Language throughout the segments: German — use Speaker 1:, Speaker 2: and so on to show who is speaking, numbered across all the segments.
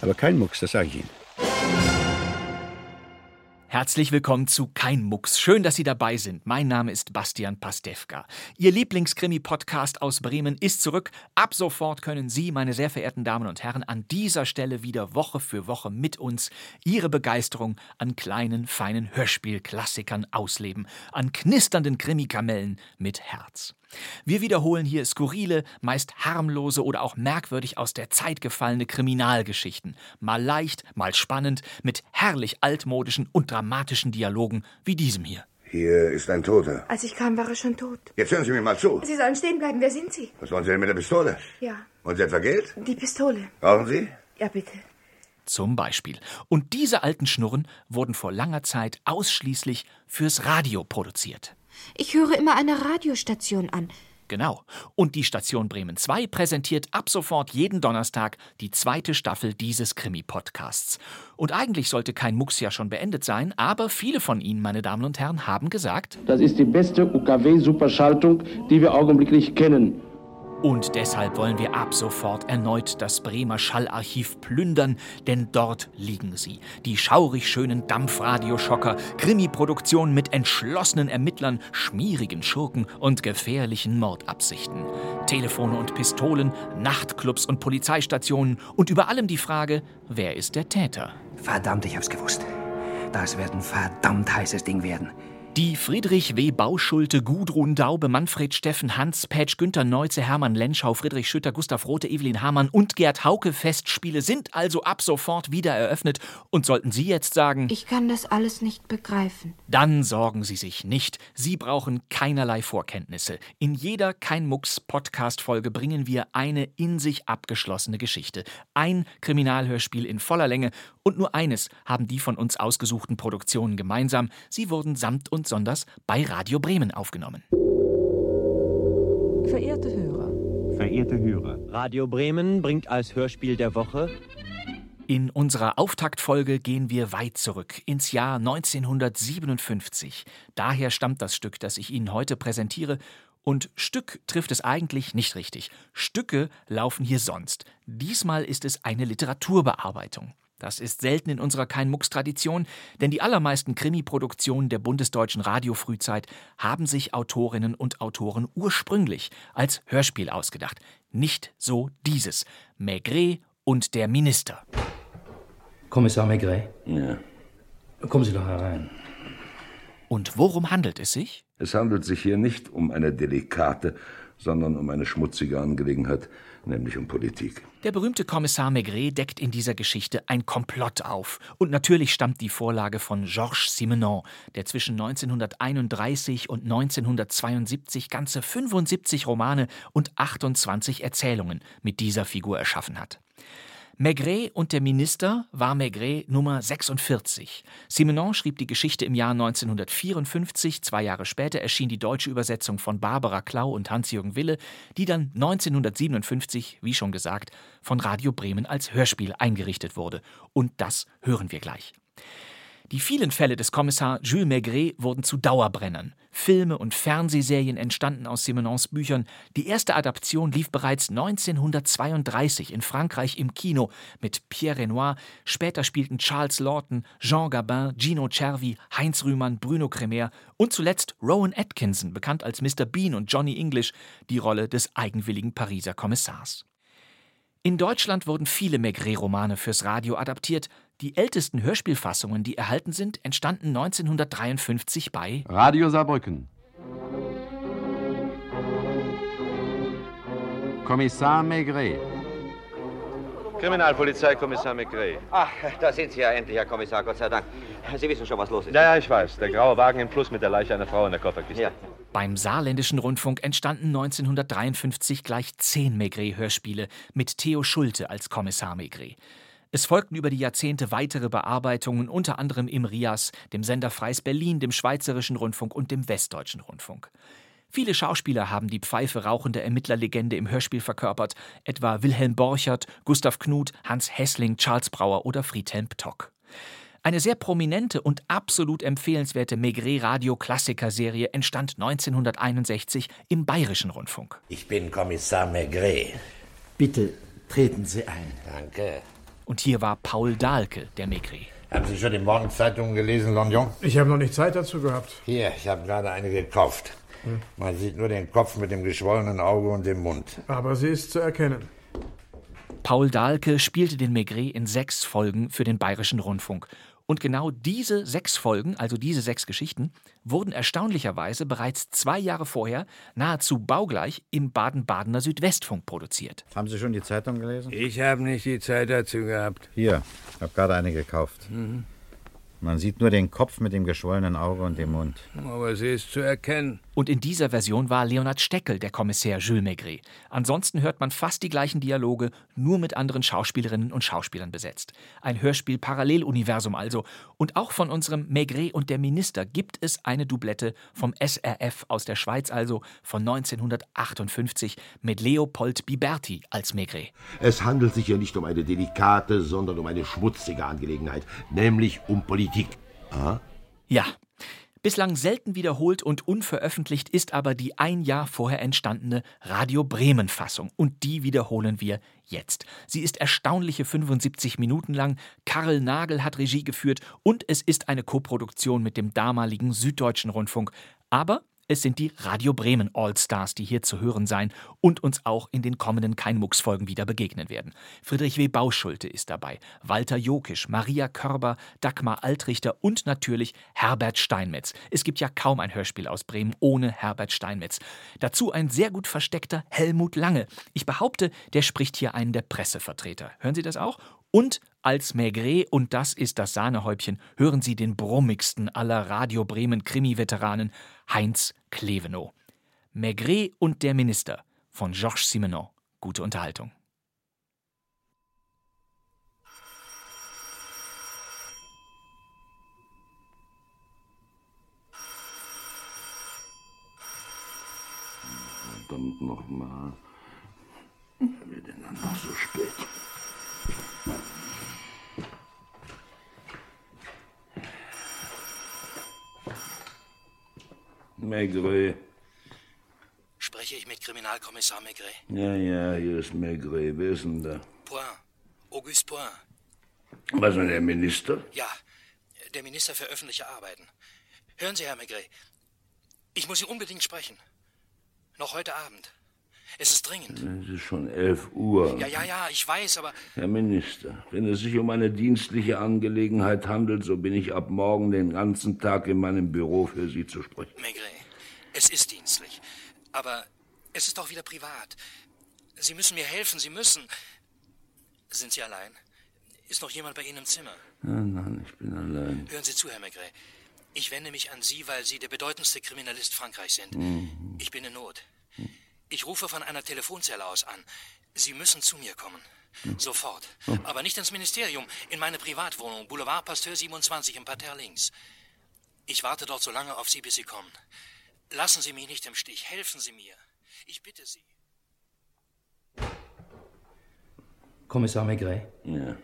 Speaker 1: Aber kein Mucks, das sage ich Ihnen.
Speaker 2: Herzlich willkommen zu Kein Mucks. Schön, dass Sie dabei sind. Mein Name ist Bastian Pastewka. Ihr Lieblingskrimi-Podcast aus Bremen ist zurück. Ab sofort können Sie, meine sehr verehrten Damen und Herren, an dieser Stelle wieder Woche für Woche mit uns Ihre Begeisterung an kleinen, feinen Hörspielklassikern ausleben, an knisternden Krimikamellen mit Herz. Wir wiederholen hier skurrile, meist harmlose oder auch merkwürdig aus der Zeit gefallene Kriminalgeschichten. Mal leicht, mal spannend, mit herrlich altmodischen und dramatischen Dialogen wie diesem hier.
Speaker 3: Hier ist ein Toter.
Speaker 4: Als ich kam, war er schon tot.
Speaker 3: Jetzt hören Sie mir mal zu.
Speaker 4: Sie sollen stehen bleiben. Wer sind Sie?
Speaker 3: Was wollen Sie denn mit der Pistole?
Speaker 4: Ja.
Speaker 3: Wollen Sie etwa Geld?
Speaker 4: Die Pistole.
Speaker 3: Brauchen Sie?
Speaker 4: Ja, bitte.
Speaker 2: Zum Beispiel. Und diese alten Schnurren wurden vor langer Zeit ausschließlich fürs Radio produziert.
Speaker 4: Ich höre immer eine Radiostation an.
Speaker 2: Genau. Und die Station Bremen 2 präsentiert ab sofort jeden Donnerstag die zweite Staffel dieses Krimi-Podcasts. Und eigentlich sollte kein Mucks ja schon beendet sein, aber viele von Ihnen, meine Damen und Herren, haben gesagt,
Speaker 5: das ist die beste UKW-Superschaltung, die wir augenblicklich kennen.
Speaker 2: Und deshalb wollen wir ab sofort erneut das Bremer Schallarchiv plündern, denn dort liegen sie. Die schaurig schönen Dampfradioschocker, Krimi-Produktionen mit entschlossenen Ermittlern, schmierigen Schurken und gefährlichen Mordabsichten. Telefone und Pistolen, Nachtclubs und Polizeistationen und über allem die Frage, wer ist der Täter?
Speaker 6: Verdammt, ich hab's gewusst. Das wird ein verdammt heißes Ding werden.
Speaker 2: Die Friedrich W. Bauschulte, Gudrun Daube, Manfred Steffen, Hans Petsch, Günter Neuze, Hermann Lenschau, Friedrich Schütter, Gustav Rote, Evelyn Hamann und Gerd Hauke Festspiele sind also ab sofort wieder eröffnet. Und sollten Sie jetzt sagen,
Speaker 4: ich kann das alles nicht begreifen,
Speaker 2: dann sorgen Sie sich nicht. Sie brauchen keinerlei Vorkenntnisse. In jeder Kein Mucks Podcast-Folge bringen wir eine in sich abgeschlossene Geschichte. Ein Kriminalhörspiel in voller Länge. Und nur eines haben die von uns ausgesuchten Produktionen gemeinsam. Sie wurden samt und sonders bei Radio Bremen aufgenommen.
Speaker 7: Verehrte Hörer.
Speaker 8: Verehrte Hörer.
Speaker 9: Radio Bremen bringt als Hörspiel der Woche
Speaker 2: in unserer Auftaktfolge gehen wir weit zurück ins Jahr 1957. Daher stammt das Stück, das ich Ihnen heute präsentiere. Und Stück trifft es eigentlich nicht richtig. Stücke laufen hier sonst. Diesmal ist es eine Literaturbearbeitung. Das ist selten in unserer Kein-Mucks-Tradition, denn die allermeisten Krimi-Produktionen der bundesdeutschen Radiofrühzeit haben sich Autorinnen und Autoren ursprünglich als Hörspiel ausgedacht. Nicht so dieses. Maigret und der Minister.
Speaker 10: Kommissar Maigret?
Speaker 3: Ja.
Speaker 10: Kommen Sie doch herein.
Speaker 2: Und worum handelt es sich?
Speaker 3: Es handelt sich hier nicht um eine delikate, sondern um eine schmutzige Angelegenheit, nämlich um Politik.
Speaker 2: Der berühmte Kommissar Maigret deckt in dieser Geschichte ein Komplott auf. Und natürlich stammt die Vorlage von Georges Simenon, der zwischen 1931 und 1972 ganze 75 Romane und 28 Erzählungen mit dieser Figur erschaffen hat. Maigret und der Minister war Maigret Nummer 46. Simenon schrieb die Geschichte im Jahr 1954. Zwei Jahre später erschien die deutsche Übersetzung von Barbara Klau und Hans-Jürgen Wille, die dann 1957, wie schon gesagt, von Radio Bremen als Hörspiel eingerichtet wurde. Und das hören wir gleich. Die vielen Fälle des Kommissar Jules Maigret wurden zu Dauerbrennern. Filme und Fernsehserien entstanden aus Simenons Büchern. Die erste Adaption lief bereits 1932 in Frankreich im Kino mit Pierre Renoir. Später spielten Charles Lawton, Jean Gabin, Gino Cervi, Heinz Rühmann, Bruno Cremer und zuletzt Rowan Atkinson, bekannt als Mr. Bean und Johnny English, die Rolle des eigenwilligen Pariser Kommissars. In Deutschland wurden viele Maigret-Romane fürs Radio adaptiert. Die ältesten Hörspielfassungen, die erhalten sind, entstanden 1953 bei
Speaker 8: Radio Saarbrücken. Kommissar Maigret.
Speaker 11: Kriminalpolizei, Kommissar Maigret.
Speaker 12: Ach, da sind Sie ja endlich, Herr Kommissar, Gott sei Dank. Sie wissen schon, was los ist.
Speaker 11: Ja, ja, ich weiß. Der graue Wagen im Plus mit der Leiche einer Frau in der Kofferkiste. Ja.
Speaker 2: Beim Saarländischen Rundfunk entstanden 1953 gleich zehn Maigret-Hörspiele mit Theo Schulte als Kommissar Maigret. Es folgten über die Jahrzehnte weitere Bearbeitungen, unter anderem im RIAS, dem Sender Freies Berlin, dem Schweizerischen Rundfunk und dem Westdeutschen Rundfunk. Viele Schauspieler haben die Pfeife rauchende Ermittlerlegende im Hörspiel verkörpert, etwa Wilhelm Borchert, Gustav Knuth, Hans Hessling, Charles Brauer oder Friedhelm Ptock. Eine sehr prominente und absolut empfehlenswerte Maigret-Radio-Klassiker-Serie entstand 1961 im Bayerischen Rundfunk.
Speaker 7: Ich bin Kommissar Maigret.
Speaker 6: Bitte treten Sie ein.
Speaker 7: Danke.
Speaker 2: Und hier war Paul Dahlke, der Maigret.
Speaker 7: Haben Sie schon die Morgenzeitungen gelesen, London?
Speaker 13: Ich habe noch nicht Zeit dazu gehabt.
Speaker 7: Hier, ich habe gerade eine gekauft. Hm. Man sieht nur den Kopf mit dem geschwollenen Auge und dem Mund.
Speaker 13: Aber sie ist zu erkennen.
Speaker 2: Paul Dahlke spielte den Maigret in sechs Folgen für den Bayerischen Rundfunk. Und genau diese sechs Folgen, also diese sechs Geschichten, wurden erstaunlicherweise bereits zwei Jahre vorher nahezu baugleich im Baden-Badener Südwestfunk produziert.
Speaker 14: Haben Sie schon die Zeitung gelesen?
Speaker 15: Ich habe nicht die Zeit dazu gehabt.
Speaker 14: Hier, ich habe gerade eine gekauft. Mhm. Man sieht nur den Kopf mit dem geschwollenen Auge und dem Mund.
Speaker 15: Aber sie ist zu erkennen.
Speaker 2: Und in dieser Version war Leonard Steckel der Kommissär Jules Maigret. Ansonsten hört man fast die gleichen Dialoge, nur mit anderen Schauspielerinnen und Schauspielern besetzt. Ein Hörspiel-Paralleluniversum also. Und auch von unserem Maigret und der Minister gibt es eine Doublette vom SRF aus der Schweiz, also von 1958, mit Leopold Biberti als Maigret.
Speaker 16: Es handelt sich ja nicht um eine delikate, sondern um eine schmutzige Angelegenheit, nämlich um Politik.
Speaker 2: Ah? Ja, Bislang selten wiederholt und unveröffentlicht ist aber die ein Jahr vorher entstandene Radio Bremen Fassung und die wiederholen wir jetzt. Sie ist erstaunliche 75 Minuten lang, Karl Nagel hat Regie geführt und es ist eine Koproduktion mit dem damaligen Süddeutschen Rundfunk, aber es sind die Radio Bremen All-Stars, die hier zu hören sein und uns auch in den kommenden Kein-Mucks-Folgen wieder begegnen werden. Friedrich W. Bauschulte ist dabei, Walter Jokisch, Maria Körber, Dagmar Altrichter und natürlich Herbert Steinmetz. Es gibt ja kaum ein Hörspiel aus Bremen ohne Herbert Steinmetz. Dazu ein sehr gut versteckter Helmut Lange. Ich behaupte, der spricht hier einen der Pressevertreter. Hören Sie das auch? Und als Maigret, und das ist das Sahnehäubchen, hören Sie den brummigsten aller Radio Bremen Krimi-Veteranen, Heinz Klevenow. Maigret und der Minister von Georges Simenon. Gute Unterhaltung.
Speaker 3: Verdammt nochmal. Wer wird denn dann noch so spät? Maigret.
Speaker 6: Spreche ich mit Kriminalkommissar Maigret?
Speaker 3: Ja, ja, hier ist Maigret. Wer ist denn da?
Speaker 6: Point. Auguste Point.
Speaker 3: Was mit der Minister?
Speaker 6: Ja, der Minister für öffentliche Arbeiten. Hören Sie, Herr Maigret, ich muss Sie unbedingt sprechen. Noch heute Abend. Es ist dringend.
Speaker 3: Es ist schon elf Uhr.
Speaker 6: Ja, ja, ja, ich weiß, aber.
Speaker 3: Herr Minister, wenn es sich um eine dienstliche Angelegenheit handelt, so bin ich ab morgen den ganzen Tag in meinem Büro für Sie zu sprechen.
Speaker 6: Maigret, es ist dienstlich. Aber es ist auch wieder privat. Sie müssen mir helfen, Sie müssen. Sind Sie allein? Ist noch jemand bei Ihnen im Zimmer?
Speaker 3: Nein, nein, ich bin allein.
Speaker 6: Hören Sie zu, Herr Maigret. Ich wende mich an Sie, weil Sie der bedeutendste Kriminalist Frankreichs sind.
Speaker 3: Mhm.
Speaker 6: Ich bin in Not. Ich rufe von einer Telefonzelle aus an. Sie müssen zu mir kommen. Sofort. Aber nicht ins Ministerium, in meine Privatwohnung, Boulevard Pasteur 27 im Parterre links. Ich warte dort so lange auf Sie, bis Sie kommen. Lassen Sie mich nicht im Stich. Helfen Sie mir. Ich bitte Sie.
Speaker 10: Kommissar Maigret?
Speaker 3: Ja.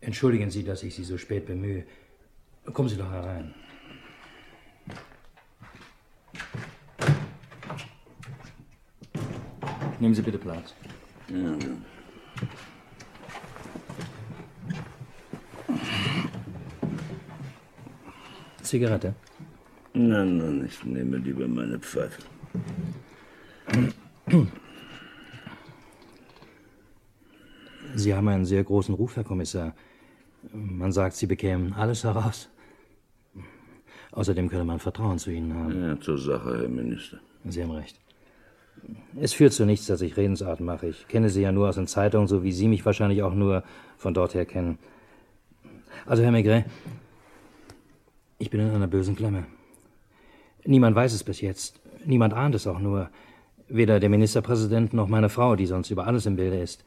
Speaker 10: Entschuldigen Sie, dass ich Sie so spät bemühe. Kommen Sie doch herein. Nehmen Sie bitte Platz.
Speaker 3: Ja.
Speaker 10: Zigarette?
Speaker 3: Nein, nein, ich nehme lieber meine Pfeife.
Speaker 10: Sie haben einen sehr großen Ruf, Herr Kommissar. Man sagt, Sie bekämen alles heraus. Außerdem könne man Vertrauen zu Ihnen haben.
Speaker 3: Ja, zur Sache, Herr Minister.
Speaker 10: Sie haben recht. Es führt zu nichts, dass ich Redensarten mache. Ich kenne Sie ja nur aus den Zeitungen, so wie Sie mich wahrscheinlich auch nur von dort her kennen. Also, Herr Maigret, ich bin in einer bösen Klemme. Niemand weiß es bis jetzt. Niemand ahnt es auch nur. Weder der Ministerpräsident noch meine Frau, die sonst über alles im Bilde ist.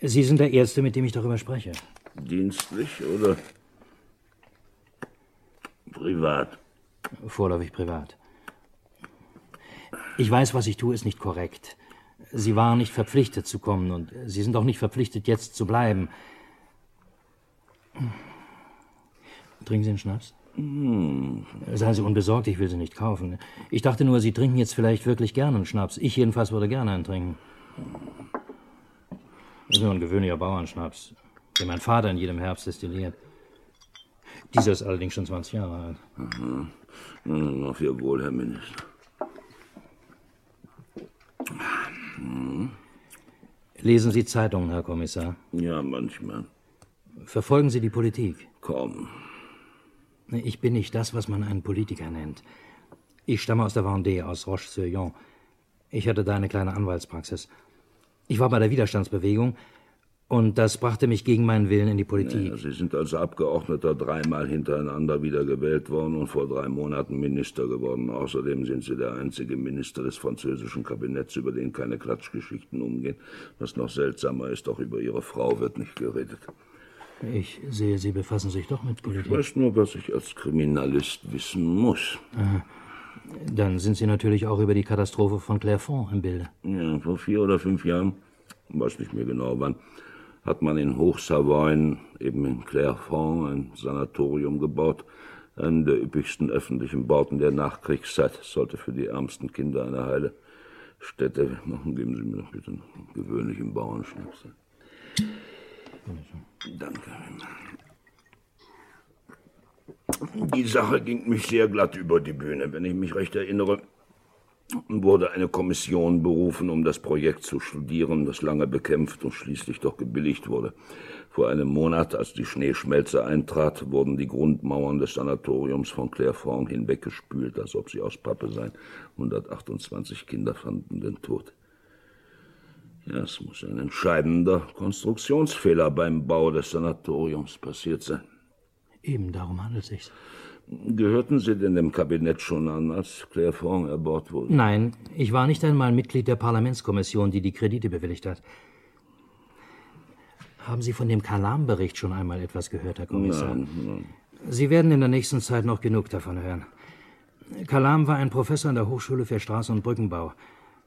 Speaker 10: Sie sind der Erste, mit dem ich darüber spreche.
Speaker 3: Dienstlich oder privat?
Speaker 10: Vorläufig privat. Ich weiß, was ich tue, ist nicht korrekt. Sie waren nicht verpflichtet zu kommen und Sie sind auch nicht verpflichtet, jetzt zu bleiben. Trinken Sie einen Schnaps?
Speaker 3: Hm.
Speaker 10: Seien Sie unbesorgt, ich will Sie nicht kaufen. Ich dachte nur, Sie trinken jetzt vielleicht wirklich gerne einen Schnaps. Ich jedenfalls würde gerne einen trinken. Das ist nur ein gewöhnlicher Bauernschnaps, den mein Vater in jedem Herbst destilliert. Dieser ist allerdings schon 20 Jahre alt.
Speaker 3: Aha. Hm, Auf Ihr Wohl, Herr Minister. Hm.
Speaker 10: Lesen Sie Zeitungen, Herr Kommissar?
Speaker 3: Ja, manchmal.
Speaker 10: Verfolgen Sie die Politik?
Speaker 3: Kaum.
Speaker 10: Ich bin nicht das, was man einen Politiker nennt. Ich stamme aus der Vendée, aus Roche-sur-Yon. Ich hatte da eine kleine Anwaltspraxis. Ich war bei der Widerstandsbewegung und das brachte mich gegen meinen Willen in die Politik.
Speaker 3: Ja, Sie sind als Abgeordneter dreimal hintereinander wiedergewählt worden und vor drei Monaten Minister geworden. Außerdem sind Sie der einzige Minister des französischen Kabinetts, über den keine Klatschgeschichten umgehen. Was noch seltsamer ist, auch über Ihre Frau wird nicht geredet.
Speaker 10: Ich sehe, Sie befassen sich doch mit
Speaker 3: Ich
Speaker 10: Politik.
Speaker 3: weiß nur, was ich als Kriminalist wissen muss.
Speaker 10: Aha. Dann sind Sie natürlich auch über die Katastrophe von Clairefonds im Bilde.
Speaker 3: Ja, vor vier oder fünf Jahren, weiß nicht mehr genau wann, hat man in Hochsavoyen, eben in Clairefonds, ein Sanatorium gebaut. Einen der üppigsten öffentlichen Bauten der Nachkriegszeit. Sollte für die ärmsten Kinder eine heile Stätte machen. Geben Sie mir doch bitte einen gewöhnlichen Bauernschnaps. Danke. Die Sache ging mich sehr glatt über die Bühne. Wenn ich mich recht erinnere, wurde eine Kommission berufen, um das Projekt zu studieren, das lange bekämpft und schließlich doch gebilligt wurde. Vor einem Monat, als die Schneeschmelze eintrat, wurden die Grundmauern des Sanatoriums von Clairefonds hinweggespült, als ob sie aus Pappe seien. 128 Kinder fanden den Tod. Ja, es muss ein entscheidender Konstruktionsfehler beim Bau des Sanatoriums passiert sein.
Speaker 10: Eben darum handelt es sich.
Speaker 3: Gehörten Sie denn dem Kabinett schon an, als Clairefonds erbaut wurde?
Speaker 10: Nein, ich war nicht einmal Mitglied der Parlamentskommission, die die Kredite bewilligt hat. Haben Sie von dem Kalam-Bericht schon einmal etwas gehört, Herr Kommissar?
Speaker 3: Nein, nein.
Speaker 10: Sie werden in der nächsten Zeit noch genug davon hören. Kalam war ein Professor an der Hochschule für Straßen- und Brückenbau.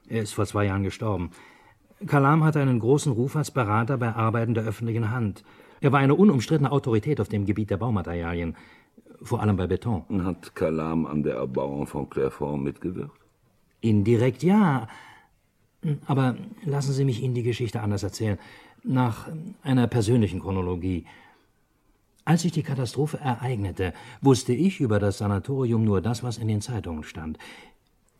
Speaker 10: Er ist vor zwei Jahren gestorben. Kalam hatte einen großen Ruf als Berater bei Arbeiten der öffentlichen Hand. Er war eine unumstrittene Autorität auf dem Gebiet der Baumaterialien, vor allem bei Beton.
Speaker 3: Hat Kalam an der Erbauung von Clairefonds mitgewirkt?
Speaker 10: Indirekt ja. Aber lassen Sie mich Ihnen die Geschichte anders erzählen. Nach einer persönlichen Chronologie. Als sich die Katastrophe ereignete, wusste ich über das Sanatorium nur das, was in den Zeitungen stand.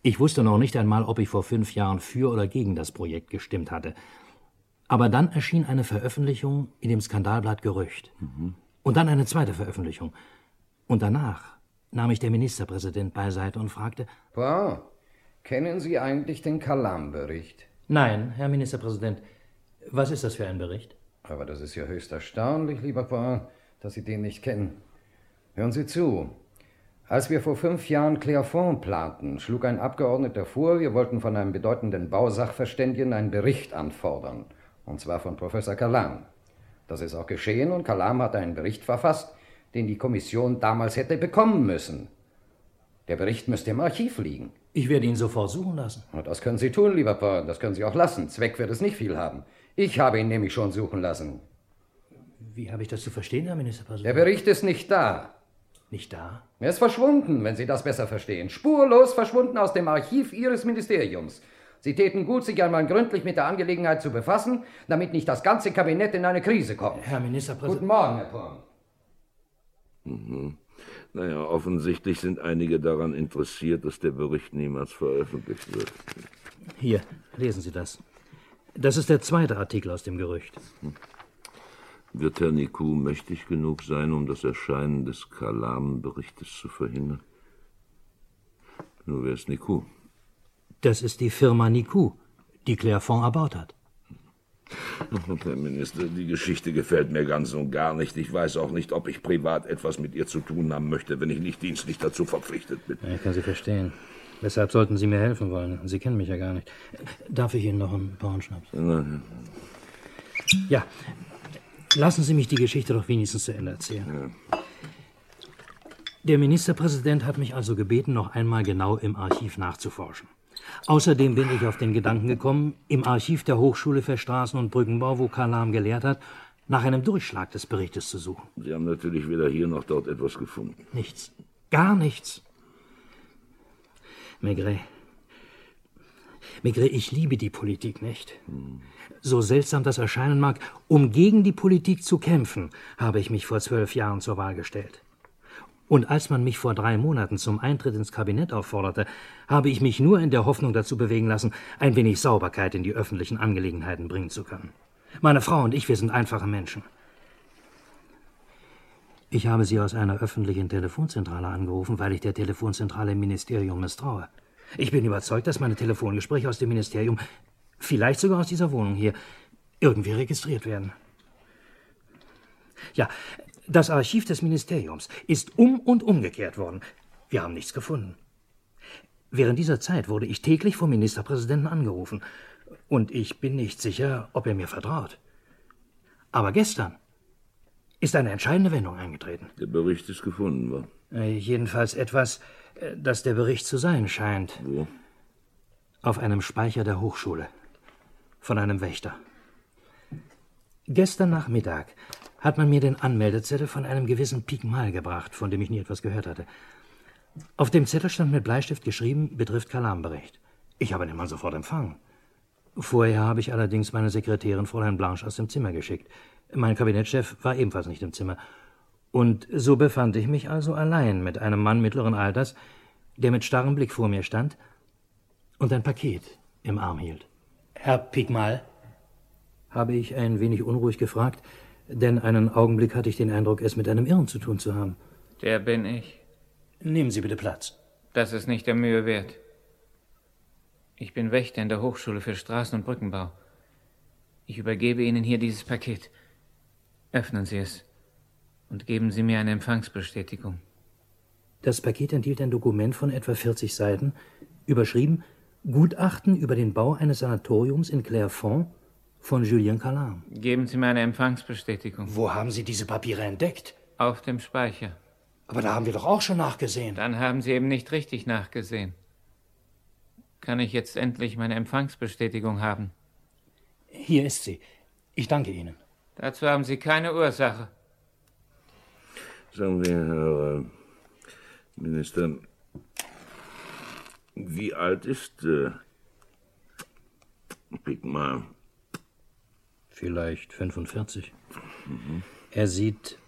Speaker 10: Ich wusste noch nicht einmal, ob ich vor fünf Jahren für oder gegen das Projekt gestimmt hatte. Aber dann erschien eine Veröffentlichung in dem Skandalblatt Gerücht. Und dann eine zweite Veröffentlichung. Und danach nahm ich der Ministerpräsident beiseite und fragte,
Speaker 17: Wow, kennen Sie eigentlich den Kalam-Bericht?
Speaker 10: Nein, Herr Ministerpräsident, was ist das für ein Bericht?
Speaker 17: Aber das ist ja höchst erstaunlich, lieber Poin, dass Sie den nicht kennen. Hören Sie zu. Als wir vor fünf Jahren Clairefonds planten, schlug ein Abgeordneter vor, wir wollten von einem bedeutenden Bausachverständigen einen Bericht anfordern. Und zwar von Professor Kalam. Das ist auch geschehen und Kalam hat einen Bericht verfasst, den die Kommission damals hätte bekommen müssen. Der Bericht müsste im Archiv liegen.
Speaker 10: Ich werde ihn sofort suchen lassen.
Speaker 17: Das können Sie tun, lieber Poin, das können Sie auch lassen. Zweck wird es nicht viel haben. Ich habe ihn nämlich schon suchen lassen.
Speaker 10: Wie habe ich das zu verstehen, Herr
Speaker 17: Der
Speaker 10: Ministerpräsident?
Speaker 17: Bericht ist nicht da.
Speaker 10: Nicht da?
Speaker 17: Er ist verschwunden, wenn Sie das besser verstehen. Spurlos verschwunden aus dem Archiv Ihres Ministeriums. Sie täten gut, sich einmal gründlich mit der Angelegenheit zu befassen, damit nicht das ganze Kabinett in eine Krise kommt.
Speaker 10: Herr Ministerpräsident.
Speaker 17: Guten Morgen, Herr Poin.
Speaker 3: Mhm. Naja, offensichtlich sind einige daran interessiert, dass der Bericht niemals veröffentlicht wird.
Speaker 10: Hier, lesen Sie das. Das ist der zweite Artikel aus dem Gerücht.
Speaker 3: Wird Herr Nikou mächtig genug sein, um das Erscheinen des Kalam-Berichtes zu verhindern? Nur wer ist Nikou?
Speaker 10: Das ist die Firma Nikou, die Clairefonds erbaut hat.
Speaker 3: Herr Minister, die Geschichte gefällt mir ganz und gar nicht. Ich weiß auch nicht, ob ich privat etwas mit ihr zu tun haben möchte, wenn ich nicht dienstlich dazu verpflichtet bin.
Speaker 10: Ja, ich kann Sie verstehen. Weshalb sollten Sie mir helfen wollen? Sie kennen mich ja gar nicht. Darf ich Ihnen noch einen Bauernschnaps?
Speaker 3: Nein.
Speaker 10: Ja, lassen Sie mich die Geschichte doch wenigstens zu Ende erzählen. Der Ministerpräsident hat mich also gebeten, noch einmal genau im Archiv nachzuforschen. Außerdem bin ich auf den Gedanken gekommen, im Archiv der Hochschule für Straßen- und Brückenbau, wo Kalam gelehrt hat, nach einem Durchschlag des Berichtes zu suchen.
Speaker 3: Sie haben natürlich weder hier noch dort etwas gefunden.
Speaker 10: Nichts. Gar nichts. Maigret. Maigret, ich liebe die Politik nicht. So seltsam das erscheinen mag, um gegen die Politik zu kämpfen, habe ich mich vor zwölf Jahren zur Wahl gestellt. Und als man mich vor drei Monaten zum Eintritt ins Kabinett aufforderte, habe ich mich nur in der Hoffnung dazu bewegen lassen, ein wenig Sauberkeit in die öffentlichen Angelegenheiten bringen zu können. Meine Frau und ich, wir sind einfache Menschen. Ich habe Sie aus einer öffentlichen Telefonzentrale angerufen, weil ich der Telefonzentrale im Ministerium misstraue. Ich bin überzeugt, dass meine Telefongespräche aus dem Ministerium, vielleicht sogar aus dieser Wohnung hier, irgendwie registriert werden. Ja, das Archiv des Ministeriums ist um und umgekehrt worden. Wir haben nichts gefunden. Während dieser Zeit wurde ich täglich vom Ministerpräsidenten angerufen. Und ich bin nicht sicher, ob er mir vertraut. Aber gestern ist eine entscheidende Wendung eingetreten.
Speaker 3: Der Bericht ist gefunden worden.
Speaker 10: Äh, jedenfalls etwas, äh, das der Bericht zu sein scheint.
Speaker 3: Wo?
Speaker 10: Auf einem Speicher der Hochschule. Von einem Wächter. Gestern Nachmittag hat man mir den Anmeldezettel von einem gewissen Pigmal gebracht, von dem ich nie etwas gehört hatte. Auf dem Zettel stand mit Bleistift geschrieben, betrifft Kalambericht. Ich habe den Mann sofort empfangen. Vorher habe ich allerdings meine Sekretärin Fräulein Blanche aus dem Zimmer geschickt. Mein Kabinettchef war ebenfalls nicht im Zimmer. Und so befand ich mich also allein mit einem Mann mittleren Alters, der mit starrem Blick vor mir stand und ein Paket im Arm hielt. Herr Pigmal? habe ich ein wenig unruhig gefragt, denn einen Augenblick hatte ich den Eindruck, es mit einem Irren zu tun zu haben.
Speaker 18: Der bin ich.
Speaker 10: Nehmen Sie bitte Platz.
Speaker 18: Das ist nicht der Mühe wert. Ich bin Wächter in der Hochschule für Straßen- und Brückenbau. Ich übergebe Ihnen hier dieses Paket. Öffnen Sie es und geben Sie mir eine Empfangsbestätigung.
Speaker 10: Das Paket enthielt ein Dokument von etwa 40 Seiten, überschrieben Gutachten über den Bau eines Sanatoriums in Clairefonds von Julien Calam.
Speaker 18: Geben Sie mir eine Empfangsbestätigung.
Speaker 10: Wo haben Sie diese Papiere entdeckt?
Speaker 18: Auf dem Speicher.
Speaker 10: Aber da haben wir doch auch schon nachgesehen.
Speaker 18: Dann haben Sie eben nicht richtig nachgesehen. Kann ich jetzt endlich meine Empfangsbestätigung haben?
Speaker 10: Hier ist sie. Ich danke Ihnen.
Speaker 18: Dazu haben Sie keine Ursache.
Speaker 3: Sagen wir, Herr Minister, wie alt ist äh, Pigmal?
Speaker 10: Vielleicht 45.
Speaker 3: Mhm.
Speaker 10: Er sieht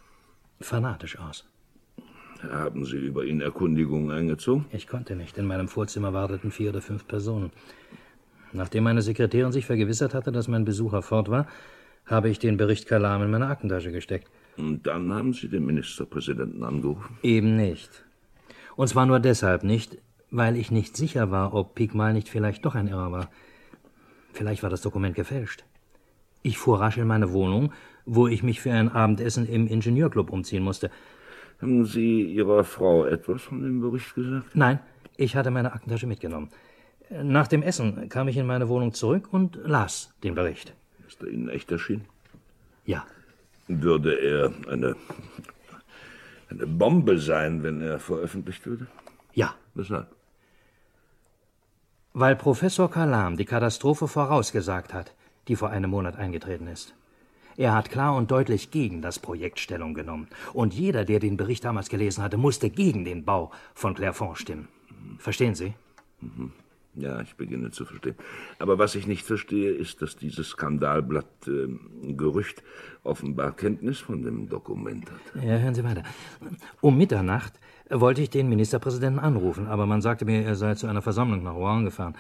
Speaker 10: fanatisch aus.
Speaker 3: Haben Sie über ihn Erkundigungen eingezogen?
Speaker 10: Ich konnte nicht. In meinem Vorzimmer warteten vier oder fünf Personen. Nachdem meine Sekretärin sich vergewissert hatte, dass mein Besucher fort war, habe ich den Bericht Kalam in meine Aktentasche gesteckt.
Speaker 3: Und dann haben Sie den Ministerpräsidenten angerufen?
Speaker 10: Eben nicht. Und zwar nur deshalb nicht, weil ich nicht sicher war, ob Pigmal nicht vielleicht doch ein Irrer war. Vielleicht war das Dokument gefälscht. Ich fuhr rasch in meine Wohnung, wo ich mich für ein Abendessen im Ingenieurclub umziehen musste.
Speaker 3: Haben Sie Ihrer Frau etwas von dem Bericht gesagt?
Speaker 10: Nein, ich hatte meine Aktentasche mitgenommen. Nach dem Essen kam ich in meine Wohnung zurück und las den Bericht.
Speaker 3: Ist er Ihnen echt erschienen?
Speaker 10: Ja.
Speaker 3: Würde er eine, eine Bombe sein, wenn er veröffentlicht würde?
Speaker 10: Ja.
Speaker 3: Weshalb?
Speaker 10: Weil Professor Kalam die Katastrophe vorausgesagt hat, die vor einem Monat eingetreten ist. Er hat klar und deutlich gegen das Projekt Stellung genommen. Und jeder, der den Bericht damals gelesen hatte, musste gegen den Bau von Clairefonds stimmen. Verstehen Sie?
Speaker 3: Mhm. Ja, ich beginne zu verstehen. Aber was ich nicht verstehe, ist, dass dieses Skandalblatt äh, Gerücht offenbar Kenntnis von dem Dokument hat.
Speaker 10: Ja, hören Sie weiter. Um Mitternacht wollte ich den Ministerpräsidenten anrufen, aber man sagte mir, er sei zu einer Versammlung nach Rouen gefahren.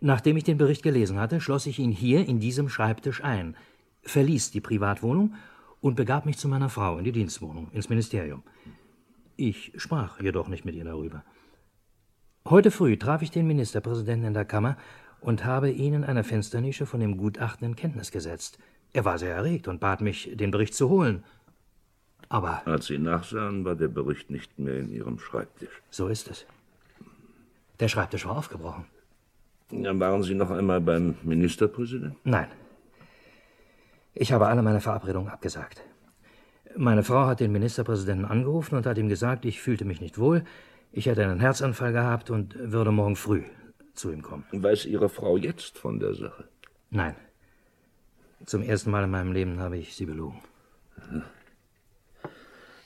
Speaker 10: Nachdem ich den Bericht gelesen hatte, schloss ich ihn hier in diesem Schreibtisch ein, verließ die Privatwohnung und begab mich zu meiner Frau in die Dienstwohnung, ins Ministerium. Ich sprach jedoch nicht mit ihr darüber. Heute früh traf ich den Ministerpräsidenten in der Kammer und habe ihn in einer Fensternische von dem Gutachten in Kenntnis gesetzt. Er war sehr erregt und bat mich, den Bericht zu holen. Aber.
Speaker 3: Als Sie nachsahen, war der Bericht nicht mehr in Ihrem Schreibtisch.
Speaker 10: So ist es. Der Schreibtisch war aufgebrochen.
Speaker 3: Dann waren Sie noch einmal beim Ministerpräsidenten?
Speaker 10: Nein. Ich habe alle meine Verabredungen abgesagt. Meine Frau hat den Ministerpräsidenten angerufen und hat ihm gesagt, ich fühlte mich nicht wohl, ich hätte einen Herzanfall gehabt und würde morgen früh zu ihm kommen.
Speaker 3: Weiß Ihre Frau jetzt von der Sache?
Speaker 10: Nein. Zum ersten Mal in meinem Leben habe ich sie belogen.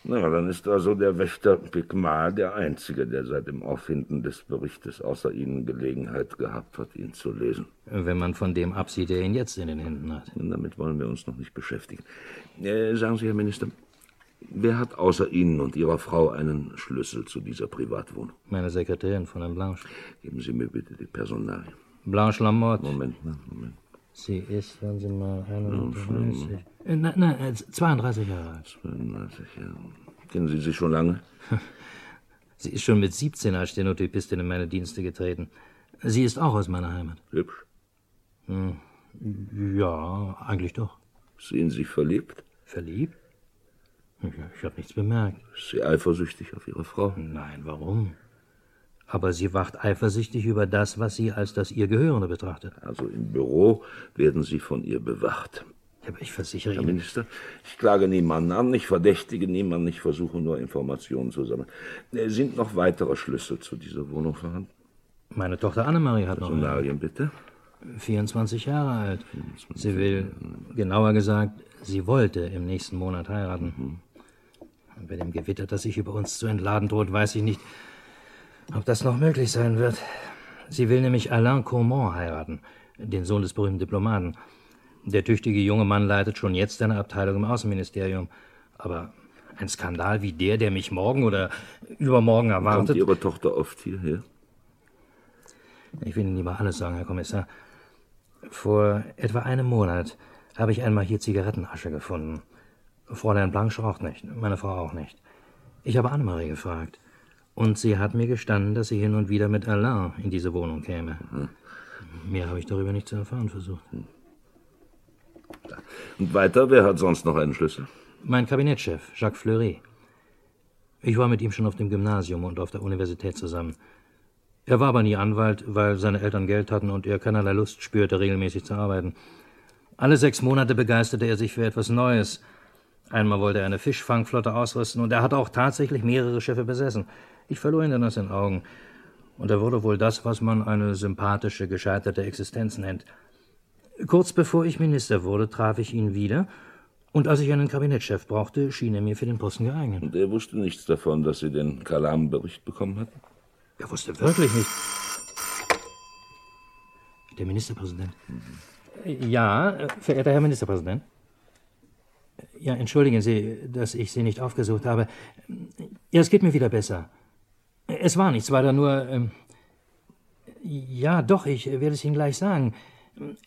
Speaker 3: Na, dann ist also der Wächter Pigmal der Einzige, der seit dem Auffinden des Berichtes außer Ihnen Gelegenheit gehabt hat, ihn zu lesen.
Speaker 10: Wenn man von dem absieht, der ihn jetzt in den Händen hat.
Speaker 3: Und damit wollen wir uns noch nicht beschäftigen. Äh, sagen Sie, Herr Minister, wer hat außer Ihnen und Ihrer Frau einen Schlüssel zu dieser Privatwohnung?
Speaker 10: Meine Sekretärin von Herrn Blanche.
Speaker 3: Geben Sie mir bitte die Personalien.
Speaker 10: Blanche Lamotte.
Speaker 3: Moment, ne, Moment.
Speaker 10: Sie ist, hören Sie mal, 31.
Speaker 3: schlimm,
Speaker 10: Äh, Nein, nein, äh, 32 Jahre alt.
Speaker 3: 32 Jahre. Kennen Sie sie schon lange?
Speaker 10: Sie ist schon mit 17 als Stenotypistin in meine Dienste getreten. Sie ist auch aus meiner Heimat.
Speaker 3: Hübsch.
Speaker 10: Hm, Ja, eigentlich doch.
Speaker 3: Sehen Sie verliebt?
Speaker 10: Verliebt? Ich, ich habe nichts bemerkt.
Speaker 3: Ist sie eifersüchtig auf Ihre Frau?
Speaker 10: Nein, warum? Aber sie wacht eifersüchtig über das, was sie als das ihr Gehörende betrachtet.
Speaker 3: Also im Büro werden Sie von ihr bewacht.
Speaker 10: Aber ich versichere
Speaker 3: Herr
Speaker 10: Ihnen.
Speaker 3: Minister, ich klage niemanden an, ich verdächtige niemanden, ich versuche nur Informationen zu sammeln. Äh, Sind noch weitere Schlüssel zu dieser Wohnung vorhanden?
Speaker 10: Meine Tochter Annemarie hat noch.
Speaker 3: Personalien bitte.
Speaker 10: 24 Jahre alt. Sie will, genauer gesagt, sie wollte im nächsten Monat heiraten. Und bei dem Gewitter, das sich über uns zu entladen droht, weiß ich nicht, ob das noch möglich sein wird. Sie will nämlich Alain Courmont heiraten, den Sohn des berühmten Diplomaten. Der tüchtige junge Mann leitet schon jetzt eine Abteilung im Außenministerium. Aber ein Skandal wie der, der mich morgen oder übermorgen
Speaker 3: Kommt
Speaker 10: erwartet.
Speaker 3: Ihre Tochter oft hierher?
Speaker 10: Ich will Ihnen lieber alles sagen, Herr Kommissar. Vor etwa einem Monat habe ich einmal hier Zigarettenasche gefunden. Fräulein Blanche raucht nicht, meine Frau auch nicht. Ich habe Annemarie gefragt. Und sie hat mir gestanden, dass sie hin und wieder mit Alain in diese Wohnung käme. Mehr habe ich darüber nicht zu erfahren versucht.
Speaker 3: Und weiter, wer hat sonst noch einen Schlüssel?
Speaker 10: Mein Kabinettschef, Jacques Fleury. Ich war mit ihm schon auf dem Gymnasium und auf der Universität zusammen. Er war aber nie Anwalt, weil seine Eltern Geld hatten und er keinerlei Lust spürte, regelmäßig zu arbeiten. Alle sechs Monate begeisterte er sich für etwas Neues. Einmal wollte er eine Fischfangflotte ausrüsten und er hatte auch tatsächlich mehrere Schiffe besessen. Ich verlor ihn dann aus den Augen. Und er wurde wohl das, was man eine sympathische, gescheiterte Existenz nennt. Kurz bevor ich Minister wurde, traf ich ihn wieder. Und als ich einen Kabinettschef brauchte, schien er mir für den Posten geeignet.
Speaker 3: Und er wusste nichts davon, dass Sie den Kalam-Bericht bekommen hatten?
Speaker 10: Er wusste wirklich nicht. Der Ministerpräsident. Ja, verehrter Herr Ministerpräsident. Ja, entschuldigen Sie, dass ich Sie nicht aufgesucht habe. Ja, es geht mir wieder besser. Es war nichts, weiter nur. Ähm, ja, doch, ich werde es Ihnen gleich sagen.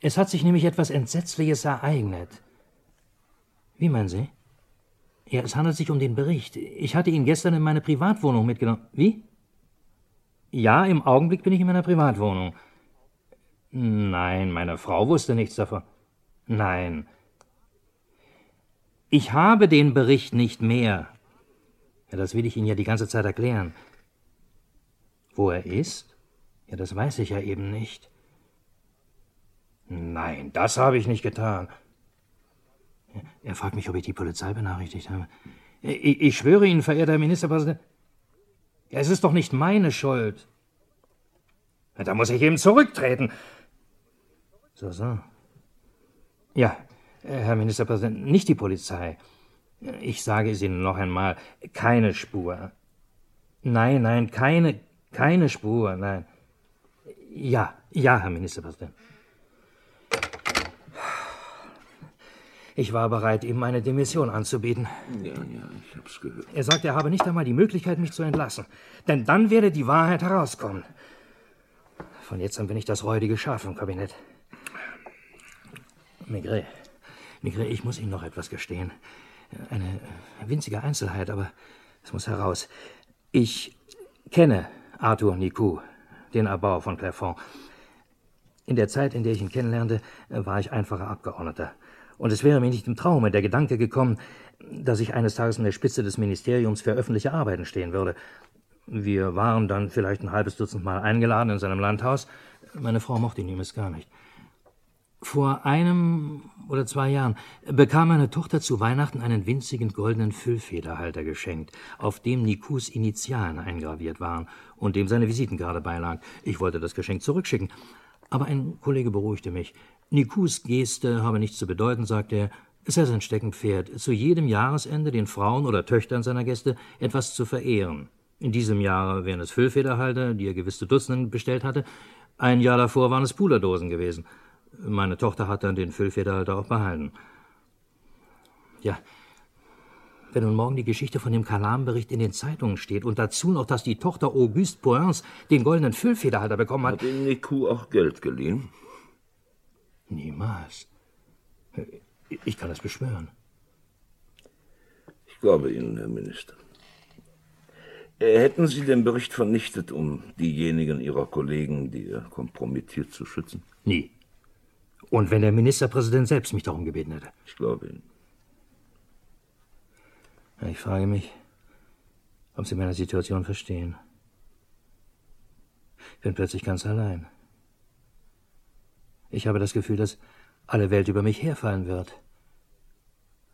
Speaker 10: Es hat sich nämlich etwas Entsetzliches ereignet. Wie meinen Sie? Ja, es handelt sich um den Bericht. Ich hatte ihn gestern in meine Privatwohnung mitgenommen. Wie? Ja, im Augenblick bin ich in meiner Privatwohnung. Nein, meine Frau wusste nichts davon. Nein. Ich habe den Bericht nicht mehr. Ja, das will ich Ihnen ja die ganze Zeit erklären. Wo er ist? Ja, das weiß ich ja eben nicht. Nein, das habe ich nicht getan. Er fragt mich, ob ich die Polizei benachrichtigt habe. Ich, ich schwöre Ihnen, verehrter Herr Ministerpräsident, ja, es ist doch nicht meine Schuld. Da muss ich eben zurücktreten. So, so. Ja, Herr Ministerpräsident, nicht die Polizei. Ich sage es Ihnen noch einmal, keine Spur. Nein, nein, keine, keine Spur, nein. Ja, ja, Herr Ministerpräsident. Ich war bereit, ihm meine Demission anzubieten.
Speaker 3: Ja, ja, ich hab's gehört.
Speaker 10: Er sagt, er habe nicht einmal die Möglichkeit, mich zu entlassen. Denn dann werde die Wahrheit herauskommen. Von jetzt an bin ich das räudige Schaf im Kabinett. Maigret, Maigret, ich muss Ihnen noch etwas gestehen. Eine winzige Einzelheit, aber es muss heraus. Ich kenne Arthur Nicou, den Erbauer von Clairfond. In der Zeit, in der ich ihn kennenlernte, war ich einfacher Abgeordneter. Und es wäre mir nicht im Traume der Gedanke gekommen, dass ich eines Tages an der Spitze des Ministeriums für öffentliche Arbeiten stehen würde. Wir waren dann vielleicht ein halbes Dutzend Mal eingeladen in seinem Landhaus. Meine Frau mochte ihn übrigens gar nicht. Vor einem oder zwei Jahren bekam meine Tochter zu Weihnachten einen winzigen goldenen Füllfederhalter geschenkt, auf dem Nikus Initialen eingraviert waren und dem seine Visitenkarte beilag. Ich wollte das Geschenk zurückschicken, aber ein Kollege beruhigte mich. Nikus Geste habe nichts zu bedeuten, sagte er. Es sei sein Steckenpferd, zu jedem Jahresende den Frauen oder Töchtern seiner Gäste etwas zu verehren. In diesem Jahr wären es Füllfederhalter, die er gewiss zu Dutzenden bestellt hatte. Ein Jahr davor waren es Puderdosen gewesen. Meine Tochter hat dann den Füllfederhalter auch behalten. Ja, wenn nun morgen die Geschichte von dem Kalam-Bericht in den Zeitungen steht und dazu noch, dass die Tochter Auguste Poins den goldenen Füllfederhalter bekommen hat.
Speaker 3: Hat Ihnen Niku auch Geld geliehen?
Speaker 10: Niemals. Ich kann das beschwören.
Speaker 3: Ich glaube Ihnen, Herr Minister. Äh, Hätten Sie den Bericht vernichtet, um diejenigen Ihrer Kollegen, die er kompromittiert, zu schützen?
Speaker 10: Nie. Und wenn der Ministerpräsident selbst mich darum gebeten hätte?
Speaker 3: Ich glaube Ihnen.
Speaker 10: Ich frage mich, ob Sie meine Situation verstehen. Ich bin plötzlich ganz allein. Ich habe das Gefühl, dass alle Welt über mich herfallen wird,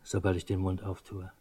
Speaker 10: sobald ich den Mund auftue.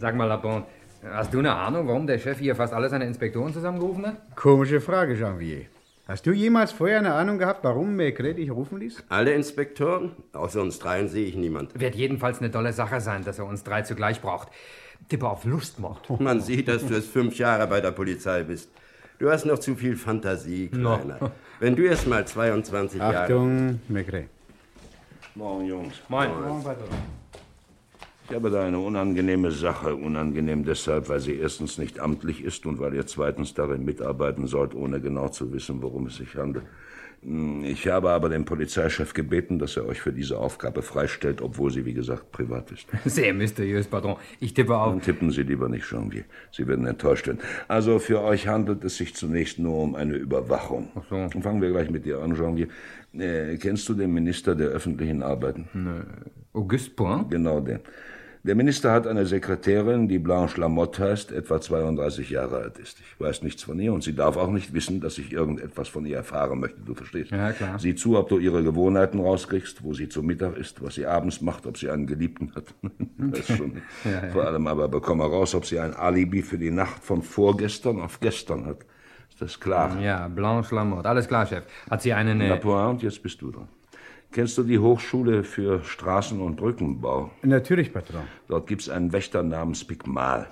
Speaker 17: Sag mal, Lapont, hast du eine Ahnung, warum der Chef hier fast alle seine Inspektoren zusammengerufen hat?
Speaker 1: Komische Frage, Janvier. Hast du jemals vorher eine Ahnung gehabt, warum Maigret dich rufen ließ?
Speaker 19: Alle Inspektoren? Außer uns dreien sehe ich niemand.
Speaker 17: Wird jedenfalls eine tolle Sache sein, dass er uns drei zugleich braucht. Tippe auf Lustmord.
Speaker 19: Man sieht, dass du erst fünf Jahre bei der Polizei bist. Du hast noch zu viel Fantasie, Kleiner.
Speaker 17: No.
Speaker 19: Wenn du erst mal 22 Jahre...
Speaker 1: Achtung, Maigret.
Speaker 3: Morgen, Jungs.
Speaker 17: Moin.
Speaker 3: Ich habe da eine unangenehme Sache. Unangenehm deshalb, weil sie erstens nicht amtlich ist und weil ihr zweitens darin mitarbeiten sollt, ohne genau zu wissen, worum es sich handelt. Ich habe aber den Polizeichef gebeten, dass er euch für diese Aufgabe freistellt, obwohl sie, wie gesagt, privat ist.
Speaker 17: Sehr mysteriös, Patron. Ich tippe auf.
Speaker 3: Dann tippen Sie lieber nicht, Janvier. Sie werden enttäuscht werden. Also für euch handelt es sich zunächst nur um eine Überwachung.
Speaker 17: Ach so.
Speaker 3: Und fangen wir gleich mit dir an, Janvier. Äh, kennst du den Minister der öffentlichen Arbeiten?
Speaker 17: Ne, Auguste Point?
Speaker 3: Genau den. Der Minister hat eine Sekretärin, die Blanche Lamotte heißt, etwa 32 Jahre alt ist. Ich weiß nichts von ihr und sie darf auch nicht wissen, dass ich irgendetwas von ihr erfahren möchte. Du verstehst?
Speaker 17: Ja, klar.
Speaker 3: Sieh zu, ob du ihre Gewohnheiten rauskriegst, wo sie zu Mittag isst, was sie abends macht, ob sie einen Geliebten hat. das schon.
Speaker 17: Ja, ja.
Speaker 3: Vor allem aber bekomme raus, ob sie ein Alibi für die Nacht von vorgestern auf gestern hat. Ist das klar?
Speaker 17: Ja, Blanche Lamotte. Alles klar, Chef. Hat sie einen... Äh,
Speaker 3: Lapoint, und jetzt bist du dran. Kennst du die Hochschule für Straßen- und Brückenbau?
Speaker 1: Natürlich, Patron.
Speaker 3: Dort gibt's einen Wächter namens Pigmal.